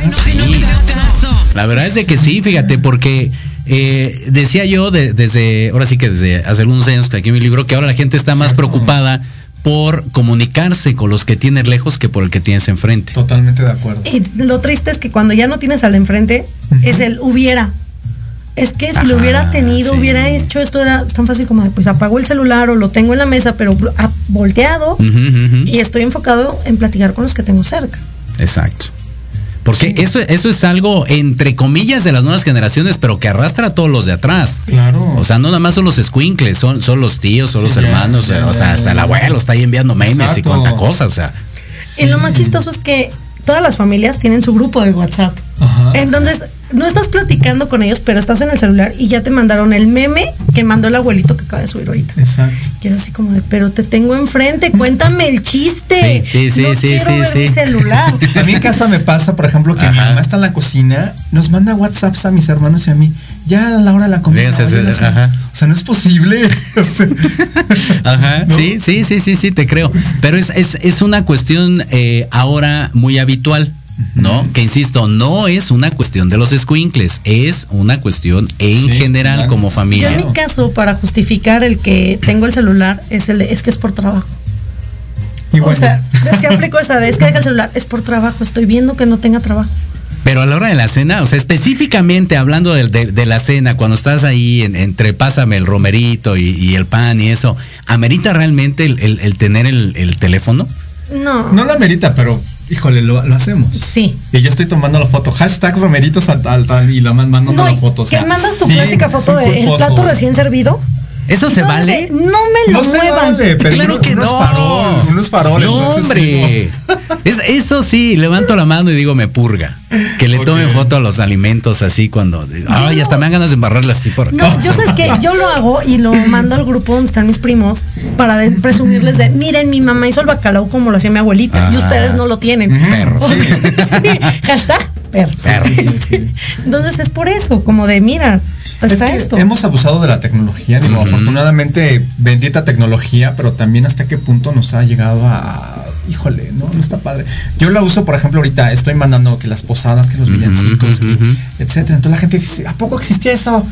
[SPEAKER 1] La verdad es de que sí, fíjate, porque eh, decía yo de- desde, ahora sí que desde hace algunos años que aquí en mi libro, que ahora la gente está más
[SPEAKER 4] Cierto.
[SPEAKER 1] preocupada por comunicarse con los que tienes lejos que por el que tienes enfrente.
[SPEAKER 4] Totalmente de acuerdo.
[SPEAKER 3] Y lo triste es que cuando ya no tienes al de enfrente, es el hubiera. Es que si lo hubiera tenido,
[SPEAKER 1] sí.
[SPEAKER 3] hubiera hecho esto, era tan fácil como de, pues apago el celular o lo tengo en la mesa, pero volteado y estoy enfocado en platicar con los que tengo cerca.
[SPEAKER 1] Exacto. Porque eso, eso es algo, entre comillas, de las nuevas generaciones, pero que arrastra a todos los de atrás.
[SPEAKER 4] Claro.
[SPEAKER 1] O sea, no nada más son los squinkles, son, son los tíos, son
[SPEAKER 4] Sí,
[SPEAKER 1] los
[SPEAKER 4] ya,
[SPEAKER 1] hermanos,
[SPEAKER 4] ya,
[SPEAKER 1] o sea,
[SPEAKER 4] ya,
[SPEAKER 1] hasta
[SPEAKER 4] ya,
[SPEAKER 1] el abuelo está ahí enviando memes y cuánta cosa, o sea.
[SPEAKER 3] Y lo más chistoso es que todas las familias tienen su grupo de WhatsApp.
[SPEAKER 4] Ajá.
[SPEAKER 3] Entonces, no estás platicando con ellos, pero estás en el celular y ya te mandaron el meme que mandó el abuelito que acaba de subir ahorita.
[SPEAKER 4] Exacto.
[SPEAKER 3] Que es así como de, pero te tengo enfrente, cuéntame el chiste.
[SPEAKER 1] Sí, sí, sí,
[SPEAKER 3] no
[SPEAKER 1] sí,
[SPEAKER 3] quiero
[SPEAKER 1] sí,
[SPEAKER 3] ver
[SPEAKER 1] sí.
[SPEAKER 3] mi celular.
[SPEAKER 4] A mí en casa me pasa, por ejemplo, que mi mamá está en la cocina, nos manda WhatsApps a mis hermanos y a mí, ya a la hora de la comida. O sea,
[SPEAKER 1] ajá.
[SPEAKER 4] o sea, no es posible.
[SPEAKER 1] Ajá,
[SPEAKER 4] ¿No?
[SPEAKER 1] sí, sí, sí, sí, sí, te creo. Pero es, es, es una cuestión eh, ahora muy habitual, ¿no? Que insisto, no es una cuestión de los squinkles, es una cuestión en
[SPEAKER 4] Sí,
[SPEAKER 1] general
[SPEAKER 4] claro.
[SPEAKER 1] como
[SPEAKER 3] Yo
[SPEAKER 1] familia.
[SPEAKER 3] en mi caso, para justificar el que tengo el celular, es el de, es que es por trabajo.
[SPEAKER 4] y
[SPEAKER 3] O
[SPEAKER 4] bueno,
[SPEAKER 3] sea, decía aplico esa de, es que deja el celular, es por trabajo, estoy viendo que no tenga trabajo.
[SPEAKER 1] Pero a la hora de la cena, o sea, específicamente hablando de, de- de la cena, cuando estás ahí en- entre pásame el romerito y, y el pan y eso, ¿amerita realmente el, el- el tener el, el teléfono?
[SPEAKER 3] No.
[SPEAKER 4] no la merita, pero híjole, lo, lo hacemos.
[SPEAKER 3] Sí.
[SPEAKER 4] Y yo estoy tomando la foto, hashtag romeritos al tal, tal, y la man- mandando
[SPEAKER 3] No,
[SPEAKER 4] la foto. o sea,
[SPEAKER 3] que mandas tu
[SPEAKER 4] sí,
[SPEAKER 3] clásica foto del
[SPEAKER 4] culposo.
[SPEAKER 3] plato recién servido.
[SPEAKER 1] ¿Eso se vale?
[SPEAKER 3] No me lo
[SPEAKER 4] No se
[SPEAKER 3] muevan.
[SPEAKER 4] vale, pero
[SPEAKER 1] Claro
[SPEAKER 4] uno-
[SPEAKER 1] que
[SPEAKER 4] unos
[SPEAKER 1] no.
[SPEAKER 4] farol, unos faroles.
[SPEAKER 1] No,
[SPEAKER 4] entonces,
[SPEAKER 1] hombre. Es, eso sí, levanto la mano y digo, me purga. Que le tomen foto a los alimentos así cuando. Ay, hasta me dan ganas de embarrarlas así por acá.
[SPEAKER 3] No, yo sé que yo lo hago y lo mando al grupo donde están mis primos para de- presumirles de, miren, mi mamá hizo el bacalao como lo hacía mi abuelita y
[SPEAKER 1] Ah.
[SPEAKER 3] ustedes no lo tienen.
[SPEAKER 1] Perros.
[SPEAKER 3] O sea, sí, hashtag perros.
[SPEAKER 1] Perros.
[SPEAKER 3] Entonces es por eso, como de, mira,
[SPEAKER 4] Es que
[SPEAKER 3] esto.
[SPEAKER 4] hemos abusado de la tecnología, digo, afortunadamente bendita tecnología, pero también hasta qué punto nos ha llegado a, híjole, no está padre. Yo la uso, por ejemplo, ahorita estoy mandando que las posadas, que los villancicos, que- etcétera. Entonces la gente dice, ¿a poco existía eso?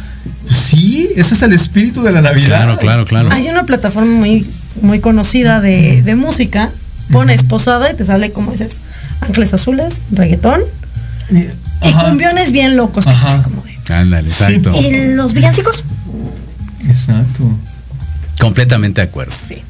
[SPEAKER 4] Pues sí, ese es el espíritu de la Navidad.
[SPEAKER 1] Claro, claro, claro.
[SPEAKER 3] Hay una plataforma muy, muy conocida de, de música, pones posada y te sale, como dices, ángeles azules, reggaetón y
[SPEAKER 4] Ajá,
[SPEAKER 3] cumbiones bien locos. que así como de-
[SPEAKER 1] Ándale, exacto.
[SPEAKER 3] Y los villancicos,
[SPEAKER 4] Exacto.
[SPEAKER 1] Completamente de acuerdo.
[SPEAKER 3] sí.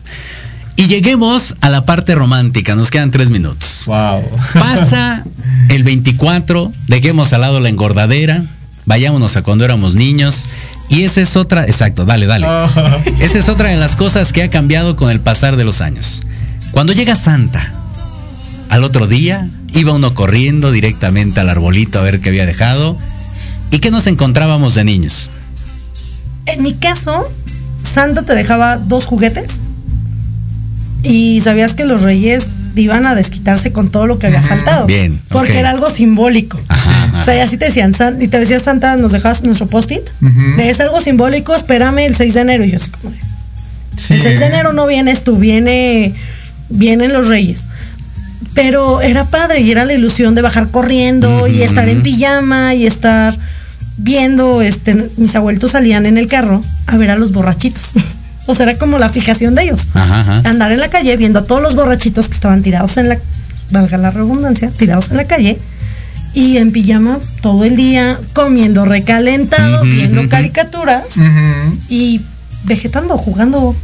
[SPEAKER 1] Y lleguemos a la parte romántica. Nos quedan tres minutos.
[SPEAKER 4] Wow.
[SPEAKER 1] Pasa el 24, dejemos al lado la engordadera, vayámonos a cuando éramos niños. Y esa es otra, exacto, dale, dale. Esa es otra de las cosas que ha cambiado con el pasar de los años. Cuando llega Santa, al otro día iba uno corriendo directamente al arbolito a ver qué había dejado. ¿Y qué nos encontrábamos de niños?
[SPEAKER 3] En mi caso, Santa te dejaba dos juguetes y sabías que los reyes iban a desquitarse con todo lo que había faltado.
[SPEAKER 1] Bien,
[SPEAKER 3] Porque era algo simbólico.
[SPEAKER 1] Ajá, ajá.
[SPEAKER 3] O sea, y así te decían, San- y te decía Santa, nos dejas nuestro post-it. Es algo simbólico, espérame el 6 de enero. Y yo así como,
[SPEAKER 4] Sí,
[SPEAKER 3] el 6 de enero no vienes tú, viene, vienen los reyes. Pero era padre y era la ilusión de bajar corriendo y estar en pijama y estar viendo, este, mis abuelitos salían en el carro a ver a los borrachitos. O sea, era como la fijación de ellos.
[SPEAKER 1] Ajá, ajá.
[SPEAKER 3] Andar en la calle viendo a todos los borrachitos que estaban tirados en la, valga la redundancia, tirados en la calle y en pijama todo el día, comiendo recalentado,
[SPEAKER 1] Ujú,
[SPEAKER 3] viendo caricaturas y vegetando, jugando,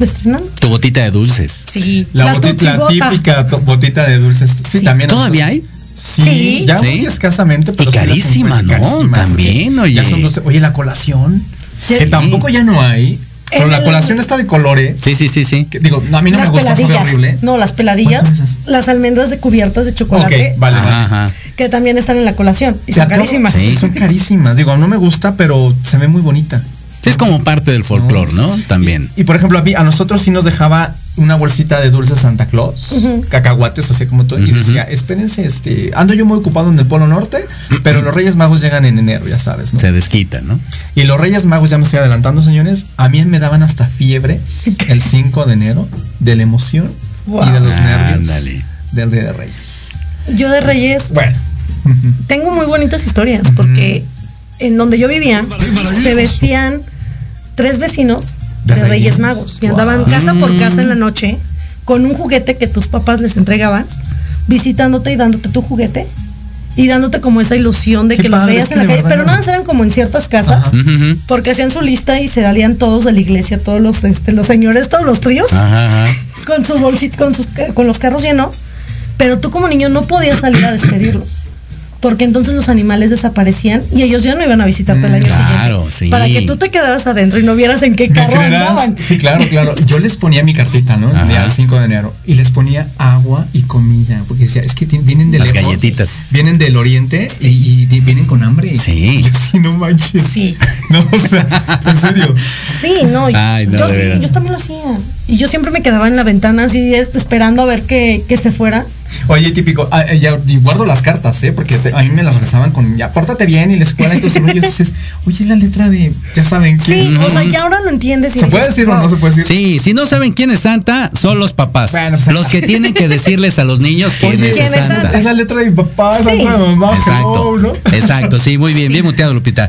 [SPEAKER 3] estrenando.
[SPEAKER 1] Tu botita de dulces.
[SPEAKER 3] Sí,
[SPEAKER 4] La,
[SPEAKER 3] la
[SPEAKER 4] botita, la típica botita de dulces. Sí,
[SPEAKER 3] Sí.
[SPEAKER 4] también.
[SPEAKER 1] ¿Todavía hay?
[SPEAKER 4] Sí,
[SPEAKER 3] Sí.
[SPEAKER 4] ya
[SPEAKER 1] Sí.
[SPEAKER 4] muy escasamente. pero
[SPEAKER 1] Y carísima, ¿no?
[SPEAKER 4] carísima,
[SPEAKER 1] También,
[SPEAKER 4] porque ya
[SPEAKER 1] oye.
[SPEAKER 4] son doce- oye, la colación.
[SPEAKER 3] Sí.
[SPEAKER 4] Que tampoco ya no hay. Pero la colación está de colores.
[SPEAKER 1] Sí, sí, sí, sí.
[SPEAKER 4] que digo, no, a mí no
[SPEAKER 3] las
[SPEAKER 4] me gusta, sabe
[SPEAKER 3] peladillas.
[SPEAKER 4] horrible.
[SPEAKER 3] No, las peladillas, las almendras de cubiertas de
[SPEAKER 4] Ok,
[SPEAKER 3] chocolate,
[SPEAKER 4] vale,
[SPEAKER 1] Ajá,
[SPEAKER 4] vale.
[SPEAKER 1] ajá.
[SPEAKER 3] que también están en la colación y son carísimas.
[SPEAKER 1] Sí.
[SPEAKER 4] Son carísimas. Digo, no me gusta, pero se ve muy bonita.
[SPEAKER 1] Sí, es como parte del folclore, ¿no? También.
[SPEAKER 4] Y por ejemplo, a, mí- a nosotros sí nos dejaba una bolsita de dulces Santa Claus, cacahuates, o sea, como todo, y decía, espérense, este, ando yo muy ocupado en el Polo Norte, pero los Reyes Magos llegan en enero, ya sabes, ¿no?
[SPEAKER 1] Se desquitan, ¿no?
[SPEAKER 4] Y los Reyes Magos, ya me estoy adelantando, señores, a mí me daban hasta fiebre el 5 de enero de la emoción y de los nervios
[SPEAKER 1] Ándale.
[SPEAKER 4] del Día de Reyes.
[SPEAKER 3] Yo de Reyes
[SPEAKER 4] Bueno,
[SPEAKER 3] tengo muy bonitas historias porque en donde yo vivía se vestían tres vecinos
[SPEAKER 4] De
[SPEAKER 3] de, Reyes,
[SPEAKER 4] Reyes.
[SPEAKER 3] Magos
[SPEAKER 4] Wow.
[SPEAKER 3] andaban casa por casa en la noche con un juguete que tus papás les entregaban, visitándote y dándote tu juguete y dándote como esa ilusión de
[SPEAKER 4] Qué
[SPEAKER 3] que los veías en
[SPEAKER 4] que
[SPEAKER 3] la calle, pero nada más eran como en ciertas casas. Porque hacían su lista y se salían todos de la iglesia, todos los, este, los señores, todos los tríos
[SPEAKER 1] Ajá, ajá.
[SPEAKER 3] con su bolsita, con sus con los carros llenos, pero tú como niño no podías salir a despedirlos. Porque entonces los animales desaparecían y ellos ya no iban a visitarte el año
[SPEAKER 1] claro,
[SPEAKER 3] siguiente.
[SPEAKER 1] sí.
[SPEAKER 3] Para que tú te quedaras adentro y no vieras en qué
[SPEAKER 4] ¿me
[SPEAKER 3] carro andaban.
[SPEAKER 4] Sí, claro, claro. Yo les ponía mi cartita, ¿no?
[SPEAKER 1] Ajá.
[SPEAKER 4] Día 5 de enero. Y les ponía agua y comida. Porque decía, es que vienen de
[SPEAKER 1] Las
[SPEAKER 4] lejos,
[SPEAKER 1] galletitas.
[SPEAKER 4] Vienen del oriente y, vienen con hambre.
[SPEAKER 1] Sí.
[SPEAKER 4] Y yo, sí, no manches.
[SPEAKER 3] Sí.
[SPEAKER 4] No, o sea, en serio.
[SPEAKER 3] Sí, no,
[SPEAKER 1] Ay, no,
[SPEAKER 3] yo también lo hacía. Y yo siempre me quedaba en la ventana así eh, esperando a ver que, que se fuera.
[SPEAKER 4] Oye, típico, ah, eh, ya, y guardo las cartas, ¿eh? Porque te- a mí me las rezaban con, ya, pórtate bien y la escuela y todo rollo. Y dices, oye, es la letra de, ya saben
[SPEAKER 3] Sí,
[SPEAKER 4] quién.
[SPEAKER 3] o sea, ya ahora lo entiendes. y
[SPEAKER 4] ¿Se puede decir o no se puede decir?
[SPEAKER 1] Sí, si no saben quién es Santa, son los papás.
[SPEAKER 4] Bueno, pues-
[SPEAKER 1] los que tienen que decirles a los niños quién
[SPEAKER 4] Oye,
[SPEAKER 1] es
[SPEAKER 3] ¿quién es
[SPEAKER 1] Santa.
[SPEAKER 4] Es la letra de mi papá, es la
[SPEAKER 3] Sí.
[SPEAKER 4] letra de mi mamá.
[SPEAKER 1] Exacto,
[SPEAKER 4] ¿no?
[SPEAKER 1] exacto, sí, muy bien, bien muteado, Lupita.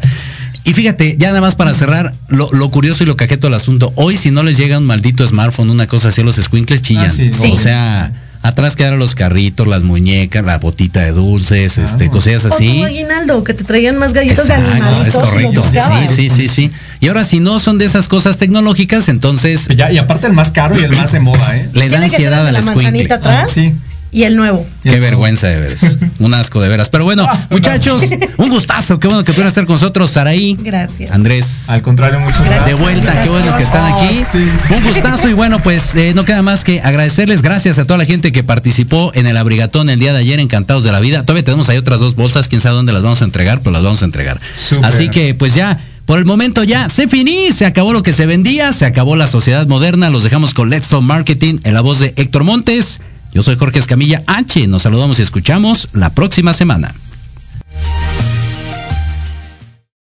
[SPEAKER 1] Y fíjate, ya nada más para cerrar, lo, lo curioso y lo cajeto del asunto, hoy si no les llega un maldito smartphone, una cosa así, los squinkles chillan.
[SPEAKER 4] Ah, sí.
[SPEAKER 3] Sí.
[SPEAKER 1] O sea, atrás quedaron los carritos, las muñecas, la botita de dulces, este, cosillas así.
[SPEAKER 3] aguinaldo, que te traían más galletas de
[SPEAKER 1] Exacto,
[SPEAKER 3] animalitos
[SPEAKER 1] es correcto. Sí, sí, sí, sí. Y ahora si no son de esas cosas tecnológicas, entonces
[SPEAKER 4] Ya, y aparte el más caro y el más de moda, ¿eh?
[SPEAKER 1] le da ansiedad
[SPEAKER 3] de
[SPEAKER 1] al
[SPEAKER 3] la
[SPEAKER 1] squinkle.
[SPEAKER 3] manzanita atrás
[SPEAKER 4] Ah, sí.
[SPEAKER 3] Y el nuevo.
[SPEAKER 1] Qué vergüenza de veras. Un asco de veras. Pero bueno, muchachos, un gustazo. Qué bueno que pudieran estar con nosotros, Saraí.
[SPEAKER 3] Gracias.
[SPEAKER 1] Andrés.
[SPEAKER 4] Al contrario, muchas gracias.
[SPEAKER 1] De vuelta, qué bueno que están aquí.
[SPEAKER 4] Ah, sí.
[SPEAKER 1] Un gustazo y bueno, pues eh, no queda más que agradecerles. Gracias a toda la gente que participó en el abrigatón el día de ayer, encantados de la vida. Todavía tenemos ahí otras dos bolsas, quién sabe dónde las vamos a entregar, pero las vamos a entregar. Así que pues ya, por el momento ya se finí, se acabó lo que se vendía, se acabó la sociedad moderna, los dejamos con Let's Talk Marketing en la voz de Héctor Montes. Yo soy Jorge Escamilla H. Nos saludamos y escuchamos la próxima semana.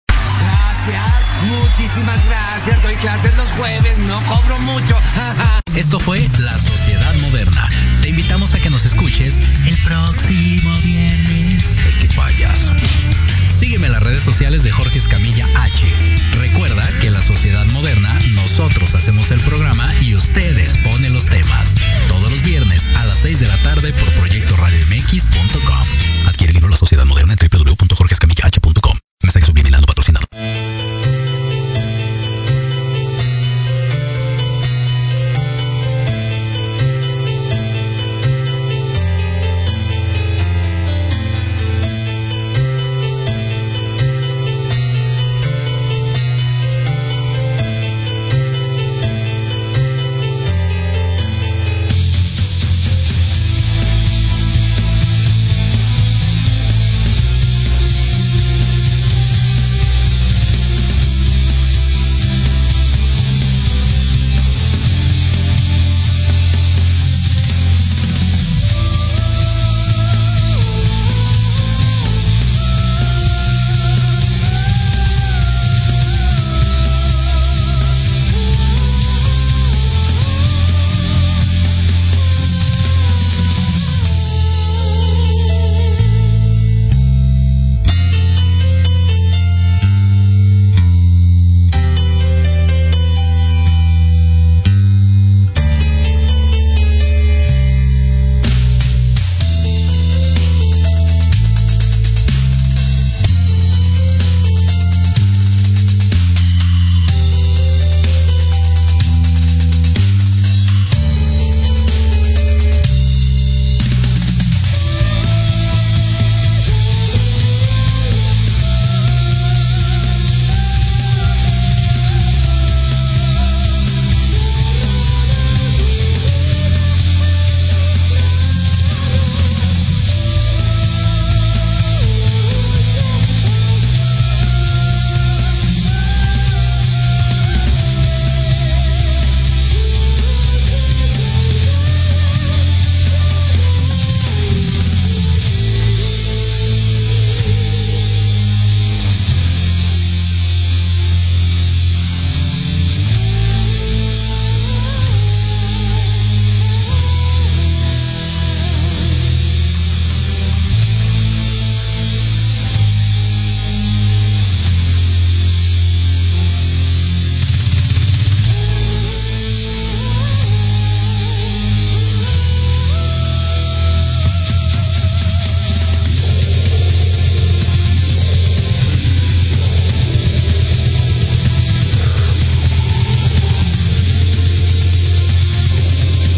[SPEAKER 10] Gracias, muchísimas gracias. Doy clases los jueves, no cobro mucho.
[SPEAKER 2] Esto fue La Sociedad Moderna. Te invitamos a que nos escuches el próximo viernes. Ay, qué payaso. Sígueme en las redes sociales de Jorge Escamilla H. Recuerda que La Sociedad Moderna nosotros hacemos el programa y ustedes ponen los temas. Todos los viernes a las 6 de la tarde por proyectoradiomx.com. Adquiere el libro La Sociedad Moderna en www